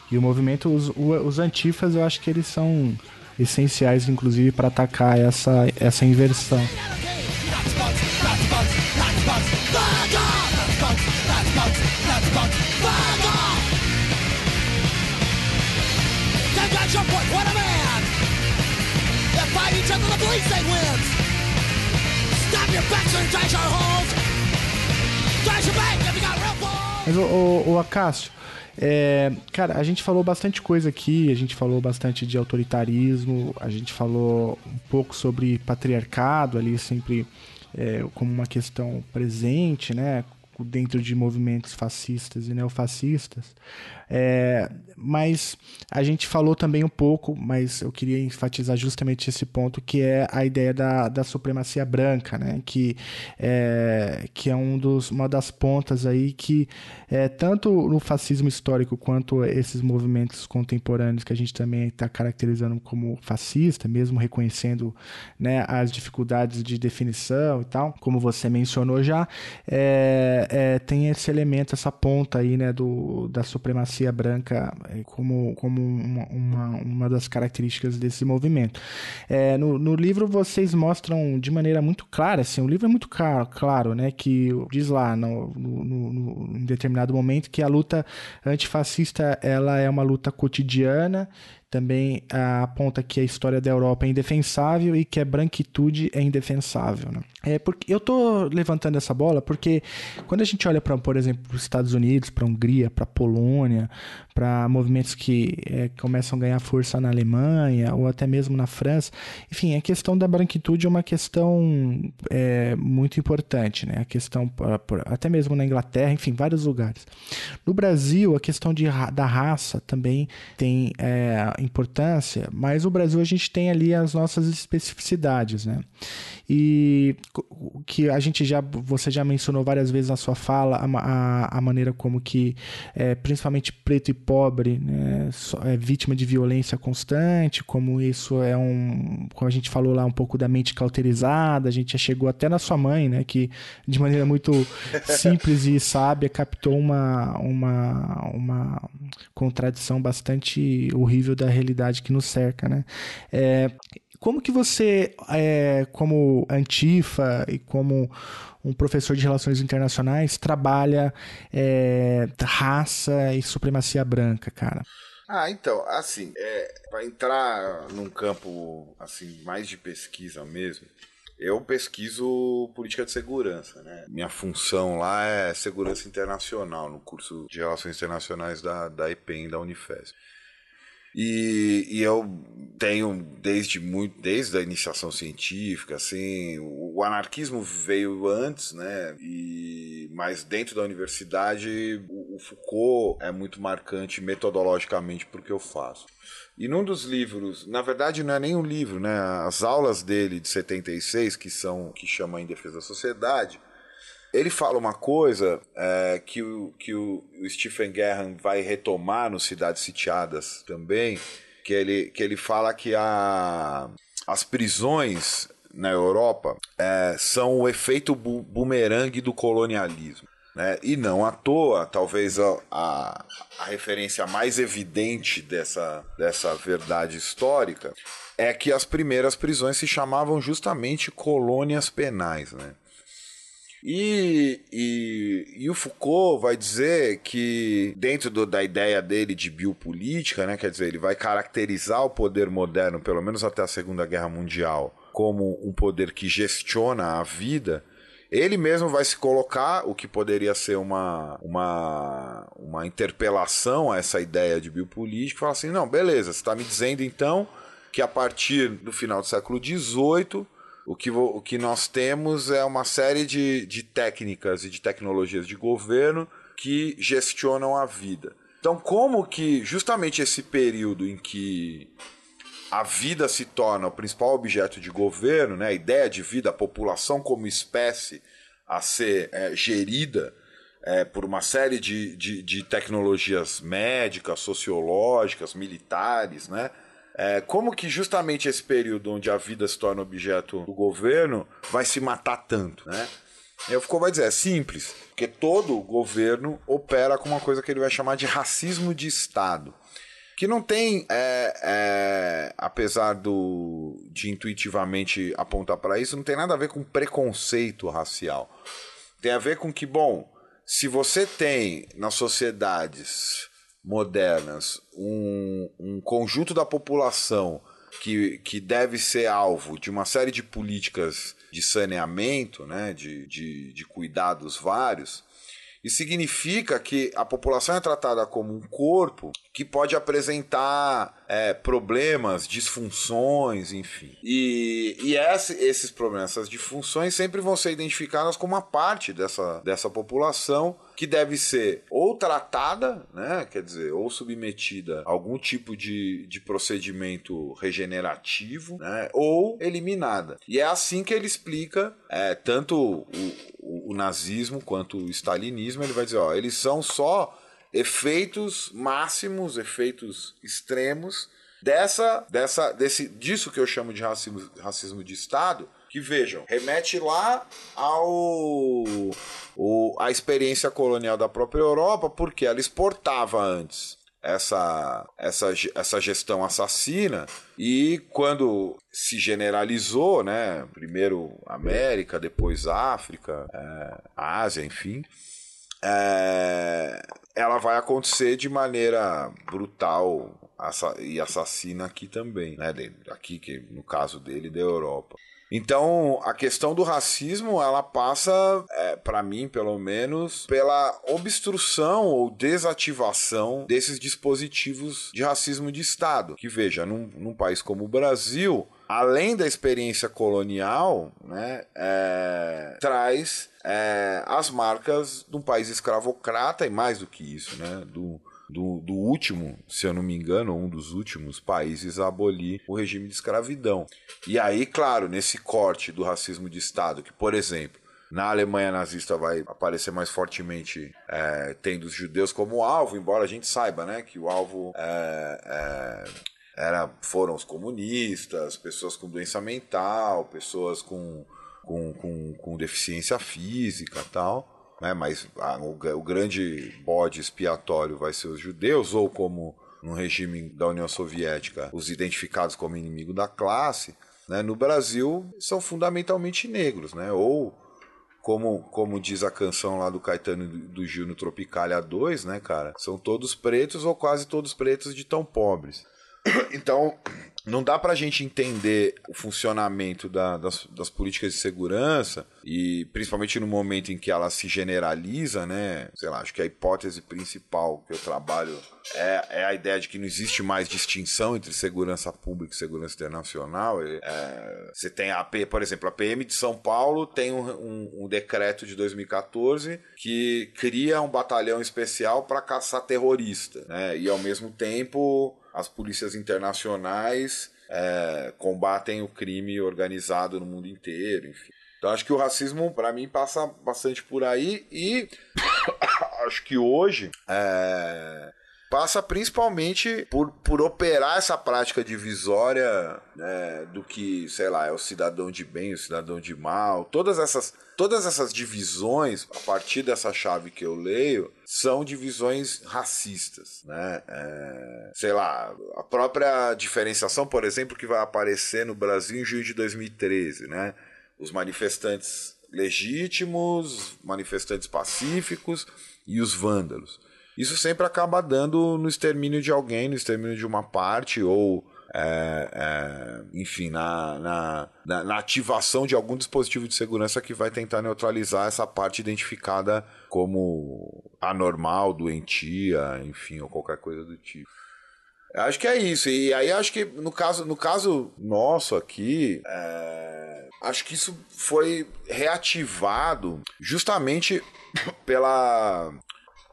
e o movimento, os, os antifas, eu acho que eles são essenciais, inclusive, para atacar essa, essa inversão. Mas, o, o, Acácio, é, cara, a gente falou bastante coisa aqui, a gente falou bastante de autoritarismo, a gente falou um pouco sobre patriarcado ali, sempre é, como uma questão presente, né? Dentro de movimentos fascistas e neofascistas. É, mas a gente falou também um pouco, mas eu queria enfatizar justamente esse ponto, que é a ideia da, da supremacia branca, né? que, é, que é um dos, uma das pontas aí que, é, tanto no fascismo histórico quanto esses movimentos contemporâneos que a gente também está caracterizando como fascista, mesmo reconhecendo né, as dificuldades de definição e tal, como você mencionou já, é, é, tem esse elemento, essa ponta aí né, do, da supremacia supremacia branca é, como, como uma, uma, uma das características desse movimento. É, no, no livro vocês mostram de maneira muito clara, assim, o livro é muito claro, claro né, que diz lá no, no, no, em determinado momento que a luta antifascista ela é uma luta cotidiana também aponta que a história da Europa é indefensável e que a branquitude é indefensável. Né? É porque eu estou levantando essa bola porque quando a gente olha para, por exemplo, os Estados Unidos, para a Hungria, para a Polônia, para movimentos que é, começam a ganhar força na Alemanha ou até mesmo na França, enfim, a questão da branquitude é uma questão é, muito importante, né? A questão até mesmo na Inglaterra, enfim, vários lugares. No Brasil, a questão de, da raça também tem é, importância, mas no Brasil a gente tem ali as nossas especificidades, né? E que a gente já, você já mencionou várias vezes na sua fala a, a, a maneira como que, é, principalmente preto e pobre, né, é vítima de violência constante, como isso é um, como a gente falou lá um pouco da mente cauterizada, a gente já chegou até na sua mãe, né, que de maneira muito simples e sábia captou uma, uma, uma contradição bastante horrível da realidade que nos cerca, né? É, como que você, é, como antifa e como um professor de relações internacionais, trabalha é, raça e supremacia branca, cara? Ah, então, assim, é, para entrar num campo assim mais de pesquisa mesmo, eu pesquiso política de segurança, né? Minha função lá é segurança internacional no curso de relações internacionais da, da EPEM da Unifesp. E, e, eu tenho desde muito desde a iniciação científica assim o, o, anarquismo veio antes né e mas dentro da universidade o, o Foucault é muito marcante metodologicamente porque eu faço e num dos livros, na verdade não é nem um livro, né? As aulas dele de 76, que são que chama Em Defesa da Sociedade, ele fala uma coisa é, que, o, que o, Stephen Guerra vai retomar no Cidades Sitiadas também, que ele, que ele fala que a, as prisões na Europa é, são o efeito bu bumerangue do colonialismo. Né? E não à toa, talvez a, a, a, referência mais evidente dessa, dessa verdade histórica é que as primeiras prisões se chamavam justamente colônias penais. Né? E, e, e, o Foucault vai dizer que, dentro do, da ideia dele de biopolítica, né, quer dizer, ele vai caracterizar o poder moderno, pelo menos até a Segunda Guerra Mundial, como um poder que gestiona a vida. Ele mesmo vai se colocar, o que poderia ser uma, uma, uma interpelação a essa ideia de biopolítica, falar assim: não, beleza, você está me dizendo então que a partir do final do século XVIII o que, o que nós temos é uma série de, de técnicas e de tecnologias de governo que gestionam a vida. Então, como que justamente esse período em que a vida se torna o principal objeto de governo, né, a ideia de vida, a população como espécie a ser é, gerida é, por uma série de, de, de tecnologias médicas, sociológicas, militares, né? É, como que justamente esse período onde a vida se torna objeto do governo vai se matar tanto, né? E o Foucault vai dizer, é simples, porque todo governo opera com uma coisa que ele vai chamar de racismo de Estado. Que não tem, é, é, apesar do, de intuitivamente apontar para isso, não tem nada a ver com preconceito racial. Tem a ver com que, bom, se você tem nas sociedades modernas, um, um conjunto da população que, que deve ser alvo de uma série de políticas de saneamento, né, de, de, de cuidados vários, isso significa que a população é tratada como um corpo que pode apresentar é, problemas, disfunções, enfim. E, e esse, esses problemas, essas disfunções sempre vão ser identificadas como uma parte dessa, dessa população que deve ser ou tratada, né, quer dizer, ou submetida a algum tipo de, de procedimento regenerativo, né, ou eliminada. E é assim que ele explica é, tanto o, o, o nazismo quanto o stalinismo. Ele vai dizer, ó, eles são só efeitos máximos, efeitos extremos dessa, dessa, desse, disso que eu chamo de racismo, racismo de Estado, que vejam, remete lá ao o, a experiência colonial da própria Europa, porque ela exportava antes essa, essa, essa gestão assassina e quando se generalizou, né, primeiro América, depois África, é, Ásia, enfim, é, ela vai acontecer de maneira brutal e assassina aqui também, né, aqui que no caso dele da Europa. Então, a questão do racismo, ela passa, é, para mim, pelo menos, pela obstrução ou desativação desses dispositivos de racismo de Estado. Que veja, num, num país como o Brasil, além da experiência colonial, né, é, traz é, as marcas de um país escravocrata e mais do que isso, né, do do, do último, se eu não me engano, um dos últimos países a abolir o regime de escravidão. E aí, claro, nesse corte do racismo de Estado, que, por exemplo, na Alemanha nazista vai aparecer mais fortemente é, tendo os judeus como alvo, embora a gente saiba né, que o alvo é, é, era, foram os comunistas, pessoas com doença mental, pessoas com, com, com, com deficiência física tal né? mas a, o, o grande bode expiatório vai ser os judeus, ou como no regime da União Soviética, os identificados como inimigo da classe. Né? No Brasil, são fundamentalmente negros, né? ou como, como diz a canção lá do Caetano do, do Gil no Tropicália 2, né, cara? São todos pretos ou quase todos pretos de tão pobres. Então, não dá para a gente entender o funcionamento da, das, das, políticas de segurança e principalmente no momento em que ela se generaliza, né? Sei lá, acho que a hipótese principal que eu trabalho é, é a ideia de que não existe mais distinção entre segurança pública e segurança internacional. É, você tem a por exemplo, a PM de São Paulo tem um, um, um decreto de 2014 que cria um batalhão especial para caçar terrorista, né? E ao mesmo tempo as polícias internacionais é, combatem o crime organizado no mundo inteiro, enfim. Então acho que o racismo, para mim, passa bastante por aí e acho que hoje é, passa principalmente por, por operar essa prática divisória né, do que, sei lá, é o cidadão de bem, o cidadão de mal, todas essas, todas essas divisões, a partir dessa chave que eu leio, são divisões racistas, né? É, sei lá, a própria diferenciação, por exemplo, que vai aparecer no Brasil em junho de 2013, né? Os manifestantes legítimos, manifestantes pacíficos e os vândalos. Isso sempre acaba dando no extermínio de alguém, no extermínio de uma parte ou é, é, enfim, na, na, na, na, ativação de algum dispositivo de segurança que vai tentar neutralizar essa parte identificada como anormal, doentia, enfim, ou qualquer coisa do tipo. Acho que é isso. E aí acho que no caso, no caso nosso aqui, é... acho que isso foi reativado justamente pela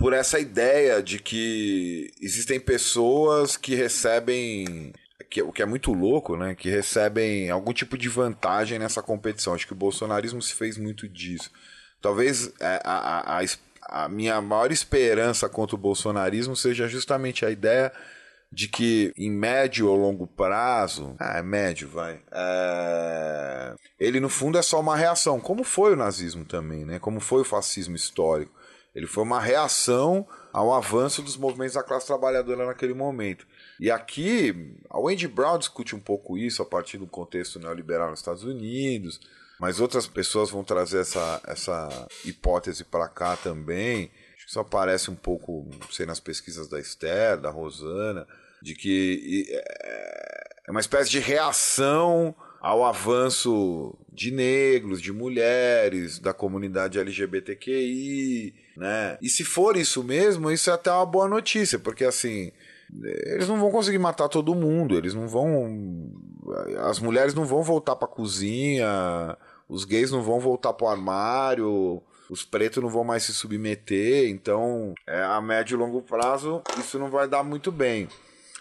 por essa ideia de que existem pessoas que recebem que, o que é muito louco, né? Que recebem algum tipo de vantagem nessa competição. Acho que o bolsonarismo se fez muito disso. Talvez é, a, a, a, a minha maior esperança contra o bolsonarismo seja justamente a ideia de que em médio ou longo prazo, ah, é médio, vai, é... ele no fundo é só uma reação, como foi o nazismo também, né? Como foi o fascismo histórico. Ele foi uma reação ao avanço dos movimentos da classe trabalhadora naquele momento. E aqui, a Wendy Brown discute um pouco isso a partir do contexto neoliberal nos Estados Unidos, mas outras pessoas vão trazer essa, essa hipótese para cá também. Acho que isso aparece um pouco, não sei, nas pesquisas da Esther, da Rosana, de que é, é uma espécie de reação ao avanço de negros, de mulheres, da comunidade LGBTQI, né? E se for isso mesmo, isso é até uma boa notícia, porque assim, eles não vão conseguir matar todo mundo, eles não vão as mulheres não vão voltar para cozinha, os gays não vão voltar para o armário, os pretos não vão mais se submeter, então é, a médio e longo prazo isso não vai dar muito bem.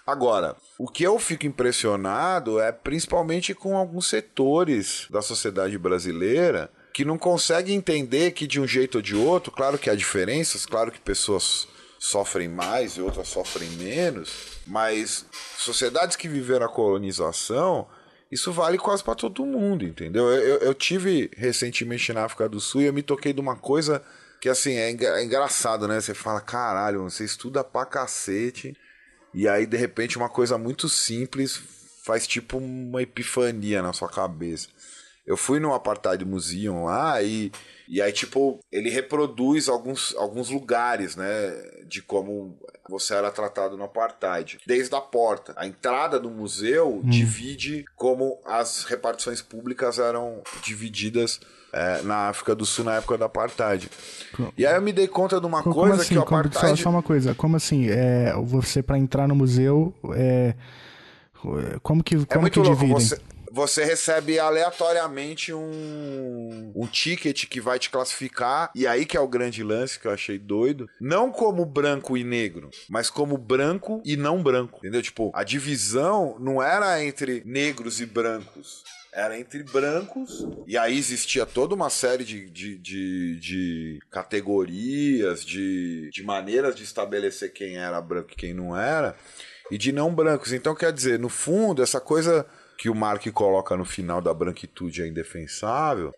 Agora, o que eu fico impressionado é principalmente com alguns setores da sociedade brasileira que não conseguem entender que de um jeito ou de outro, claro que há diferenças, claro que pessoas sofrem mais e outras sofrem menos, mas sociedades que viveram a colonização, isso vale quase para todo mundo, entendeu? Eu, eu, eu, tive recentemente na África do Sul e eu me toquei de uma coisa que assim é, é engraçado, né? Você fala, caralho, você estuda pra cacete e aí, de repente, uma coisa muito simples faz tipo uma epifania na sua cabeça. Eu fui no Apartheid Museum lá e, e aí, tipo, ele reproduz alguns, alguns lugares, né? De como você era tratado no Apartheid. Desde a porta. A entrada do museu hum. divide como as repartições públicas eram divididas é, na África do Sul na época da apartheid. E aí eu me dei conta de uma como coisa assim? que o apartheid... Só, só, uma coisa, como assim? É, você para entrar no museu, é, como que, como é muito que louco, dividem? Você, você recebe aleatoriamente um, um ticket que vai te classificar, e aí que é o grande lance que eu achei doido. Não como branco e negro, mas como branco e não branco. Entendeu? Tipo, a divisão não era entre negros e brancos era entre brancos, e aí existia toda uma série de, de, de, de categorias, de, de maneiras de estabelecer quem era branco e quem não era, e de não brancos. Então, quer dizer, no fundo, essa coisa que o Mark coloca no final da branquitude é indefensável.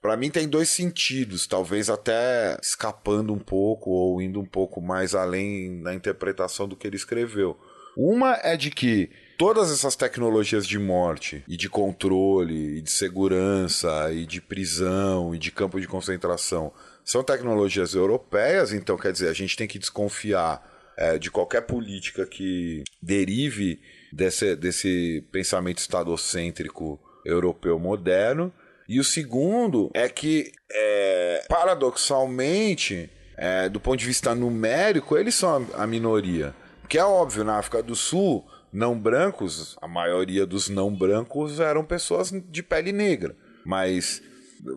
Para mim tem dois sentidos, talvez até escapando um pouco ou indo um pouco mais além da interpretação do que ele escreveu. Uma é de que todas essas tecnologias de morte e de controle e de segurança e de prisão e de campo de concentração são tecnologias europeias, então quer dizer, a gente tem que desconfiar é, de qualquer política que derive desse, desse pensamento estadocêntrico europeu moderno. E o segundo é que, é, paradoxalmente, é, do ponto de vista numérico, eles são a, a minoria. Porque é óbvio, na África do Sul, não brancos, a maioria dos não brancos eram pessoas de pele negra. Mas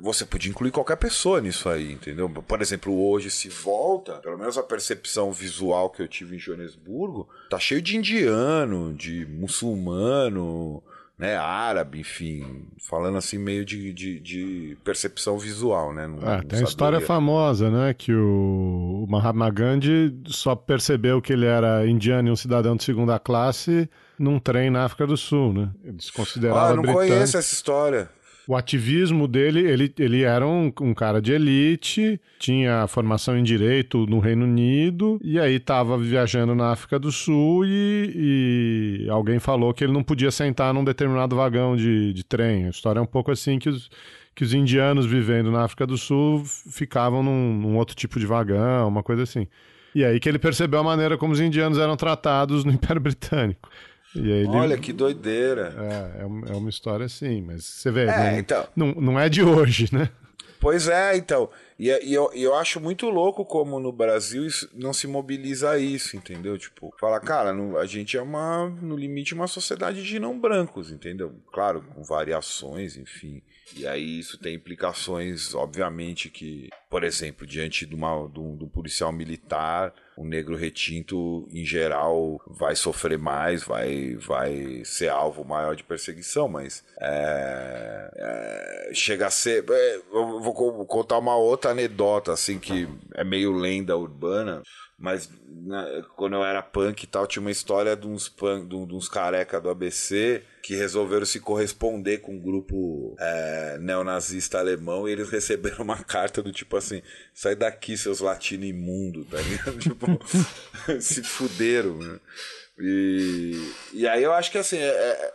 você podia incluir qualquer pessoa nisso aí, entendeu? Por exemplo, hoje se volta, pelo menos a percepção visual que eu tive em Joanesburgo, tá cheio de indiano, de muçulmano, né, árabe, enfim, falando assim meio de, de, de percepção visual, né? Não, é, tem a história famosa, né, que o, Mahatma Gandhi só percebeu que ele era indiano e um cidadão de segunda classe num trem na África do Sul, né? Considerava Ah, eu não britânico. conheço essa história. O ativismo dele, ele, ele era um, um cara de elite, tinha formação em direito no Reino Unido, e aí estava viajando na África do Sul e, e, alguém falou que ele não podia sentar num determinado vagão de, de trem. A história é um pouco assim que os, que os indianos vivendo na África do Sul ficavam num, num outro tipo de vagão, uma coisa assim. E aí que ele percebeu a maneira como os indianos eram tratados no Império Britânico. Ele... Olha que doideira. É, é uma, é uma história assim, mas você vê, É, não, então. não, não é de hoje, né? Pois é, então. E, e eu, eu acho muito louco como no Brasil isso não se mobiliza isso, entendeu? Tipo, fala, cara, no- a gente é uma, no limite, uma sociedade de não brancos, entendeu? Claro, com variações, enfim. E aí isso tem implicações, obviamente, que, por exemplo, diante de, uma, de, um, de um policial militar, o negro retinto, em geral, vai sofrer mais, vai, vai ser alvo maior de perseguição, mas é, é, chega a ser. é, eu vou co- contar uma outra anedota, assim, que é meio lenda urbana. Mas né, quando eu era punk e tal, tinha uma história de uns, punk, uns careca do ABC que resolveram se corresponder com um grupo é, neonazista alemão e eles receberam uma carta do tipo assim: sai daqui, seus latinos imundo, tá ligado? tipo, se fuderam, né? E, e aí eu acho que assim, é- é-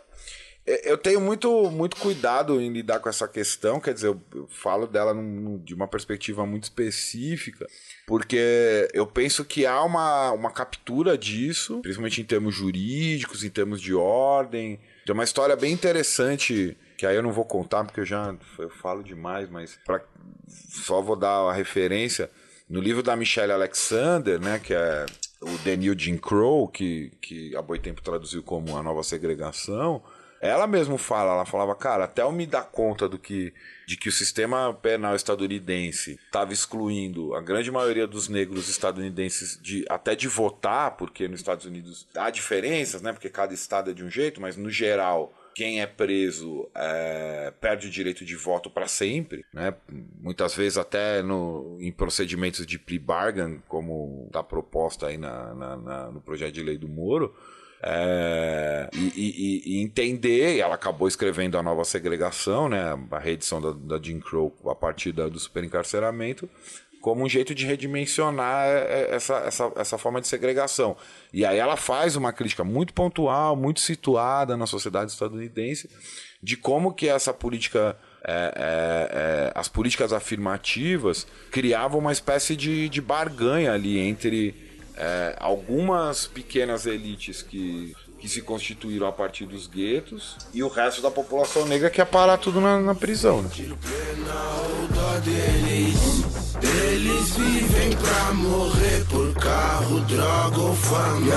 eu tenho muito, muito cuidado em lidar com essa questão, quer dizer, eu, eu falo dela num- de uma perspectiva muito específica, porque eu penso que há uma, uma captura disso, principalmente em termos jurídicos, em termos de ordem. Tem uma história bem interessante, que aí eu não vou contar porque eu já eu falo demais, mas pra, só vou dar a referência. No livro da Michelle Alexander, né, que é o New Jim Crow, que, que a Boitempo traduziu como a nova segregação, ela mesmo fala, ela falava, cara, até eu me dar conta do que, de que o sistema penal estadunidense estava excluindo a grande maioria dos negros estadunidenses de, até de votar, porque nos Estados Unidos há diferenças, né? Porque cada estado é de um jeito, mas no geral quem é preso é, perde o direito de voto para sempre, né? Muitas vezes até no, em procedimentos de plea bargain, como está proposta aí na, na- na- no projeto de lei do Moro. É, e, e- e entender, ela acabou escrevendo a nova segregação, né, a reedição da, da Jim Crow a partir da- do superencarceramento, como um jeito de redimensionar é, essa, essa, essa forma de segregação. E aí ela faz uma crítica muito pontual, muito situada na sociedade estadunidense, de como que essa política, é, é, é, as políticas afirmativas criavam uma espécie de, de barganha ali entre é, algumas pequenas elites que, que se constituíram a partir dos guetos e o resto da população negra que ia parar tudo na, na prisão. Né? Eles vivem pra morrer por carro, droga ou fama.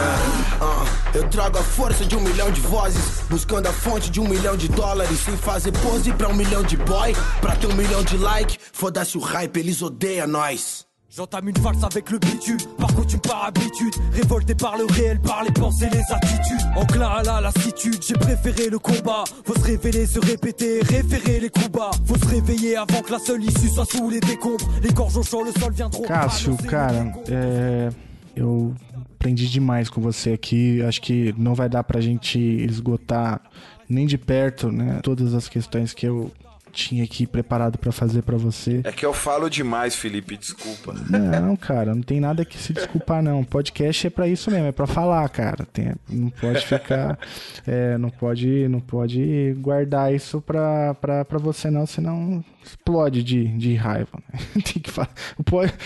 Ah, eu trago a força de um milhão de vozes, buscando a fonte de um milhão de dólares, sem fazer pose pra um milhão de boy, pra ter um milhão de like. Foda-se o hype, eles odeiam nós. J'entame une valse avec le bitume, par coutume, par habitude. Révolté par le réel, par les pensées, les attitudes. Enclin à la lassitude, j'ai préféré le combat. Faut se révéler, se répéter, référer les coups bas. Faut se réveiller avant que la seule issue soit sous les décombres. Les gorges au champ, le sol viendront. Cássio, cara, é, eu aprendi demais com você aqui. Acho que não vai dar pra gente esgotar nem de perto, né? Todas as questões que eu tinha aqui preparado pra fazer pra você. É que eu falo demais, Felipe, desculpa. Não, cara, não tem nada que se desculpar, não. Podcast é pra isso mesmo, é pra falar, cara. Tem- não pode ficar. é, não pode não pode guardar isso pra, pra, pra você, não, senão explode de, de raiva. né? tem que falar.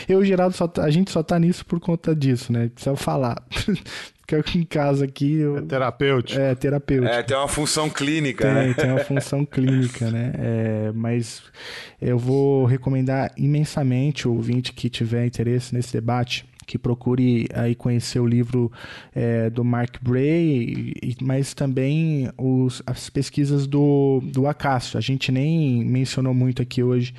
Eu e o Geraldo, só, tá- a gente só tá nisso por conta disso, né? Precisa falar. Fica aqui em casa aqui. Eu, Terapêutico. é terapêutico. É, tem uma função clínica, Tem, né? tem uma função clínica, né? É, mas eu vou recomendar imensamente o ouvinte que tiver interesse nesse debate que procure aí conhecer o livro é, do Mark Bray, e- mas também os, as pesquisas do, do Acácio. A gente nem mencionou muito aqui hoje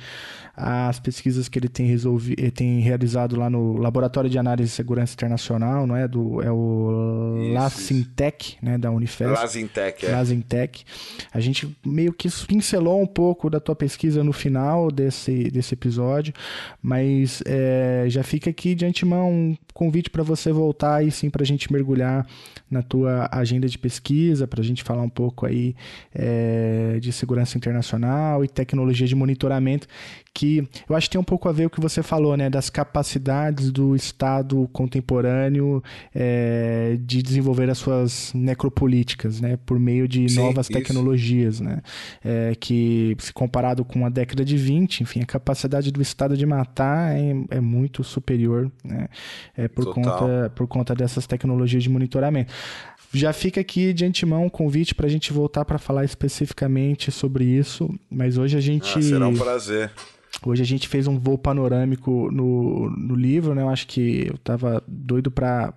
as pesquisas que ele tem, resolvi, eh, tem realizado lá no Laboratório de Análise de Segurança Internacional, não é? Do, é o Isso, LACINTEC, né? Da Unifesp. Lazintec, é. Lazintec. A gente meio que pincelou um pouco da tua pesquisa no final desse, desse episódio, mas é, já fica aqui de antemão um convite para você voltar e sim para a gente mergulhar na tua agenda de pesquisa, para a gente falar um pouco aí é, de segurança internacional e tecnologia de monitoramento, que eu acho que tem um pouco a ver o que você falou, né, das capacidades do Estado contemporâneo é, de desenvolver as suas necropolíticas, né, por meio de Sim, novas isso. tecnologias, né, é, que se comparado com a década de 20, enfim, a capacidade do Estado de matar é, é muito superior, né, é, por, Total. conta, por conta dessas tecnologias de monitoramento. Já fica aqui de antemão um convite para a gente voltar para falar especificamente sobre isso, mas hoje a gente Ah, será um prazer. Hoje a gente fez um voo panorâmico no, no livro, né? Eu acho que eu tava doido para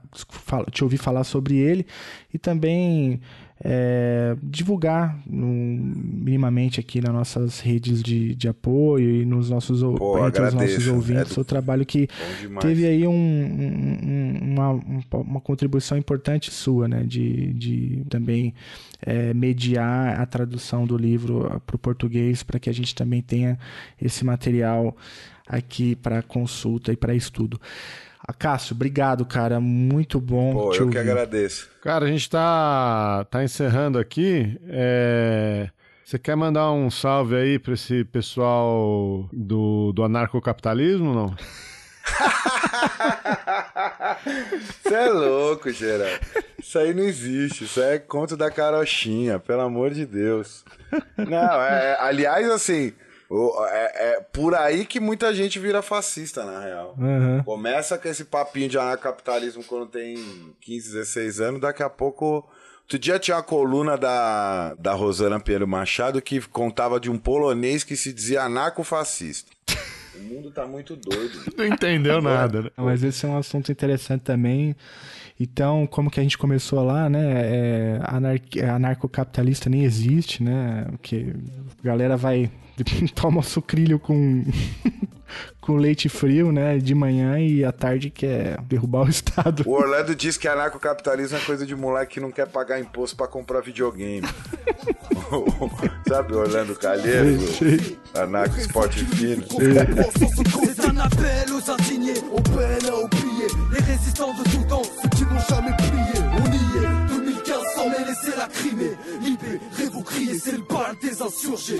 te ouvir falar sobre ele e também é, divulgar minimamente aqui nas nossas redes de, de apoio e nos nossos, Pô, entre os nossos agradeço. ouvintes, É o trabalho que teve aí um, um- um- uma, um- uma contribuição importante sua, né? De, de também é, mediar a tradução do livro para o português, para que a gente também tenha esse material aqui para consulta e para estudo. Ah, Cássio, obrigado, cara. Muito bom Pô, te eu ouvir. que agradeço. Cara, a gente tá, tá encerrando aqui. É, Você quer mandar um salve aí pra esse pessoal do, do anarcocapitalismo, não? Você é louco, Geraldo. Isso aí não existe. Isso é conto da carochinha, pelo amor de Deus. Não, é, é- aliás, assim, é, é por aí que muita gente vira fascista, na real. Aham. Começa com esse papinho de anarcapitalismo quando tem 15, 16 anos, daqui a pouco. Outro dia tinha uma coluna da, da Rosana Pinheiro Machado que contava de um polonês que se dizia anarcofascista. O mundo tá muito doido. Não entendeu nada, né? Mas esse é um assunto interessante também. Então, como que a gente começou lá, né? É, anar anarcocapitalista nem existe, né? Porque a galera vai toma sucrilho com com leite frio, né? De manhã e à tarde quer derrubar o Estado. O Orlando diz que anarcocapitalismo é coisa de moleque que não quer pagar imposto pra comprar videogame. Sabe o Orlando Calheiros? Anarco Esporte Fino. C'est un appel aux indignés, aux peines à oublier. Les résistants de tout temps, ceux qui n'ont jamais plié. On y est, 2015 sans mais laisser la Crimée. Libérez-vous, criez, c'est le bal des insurgés.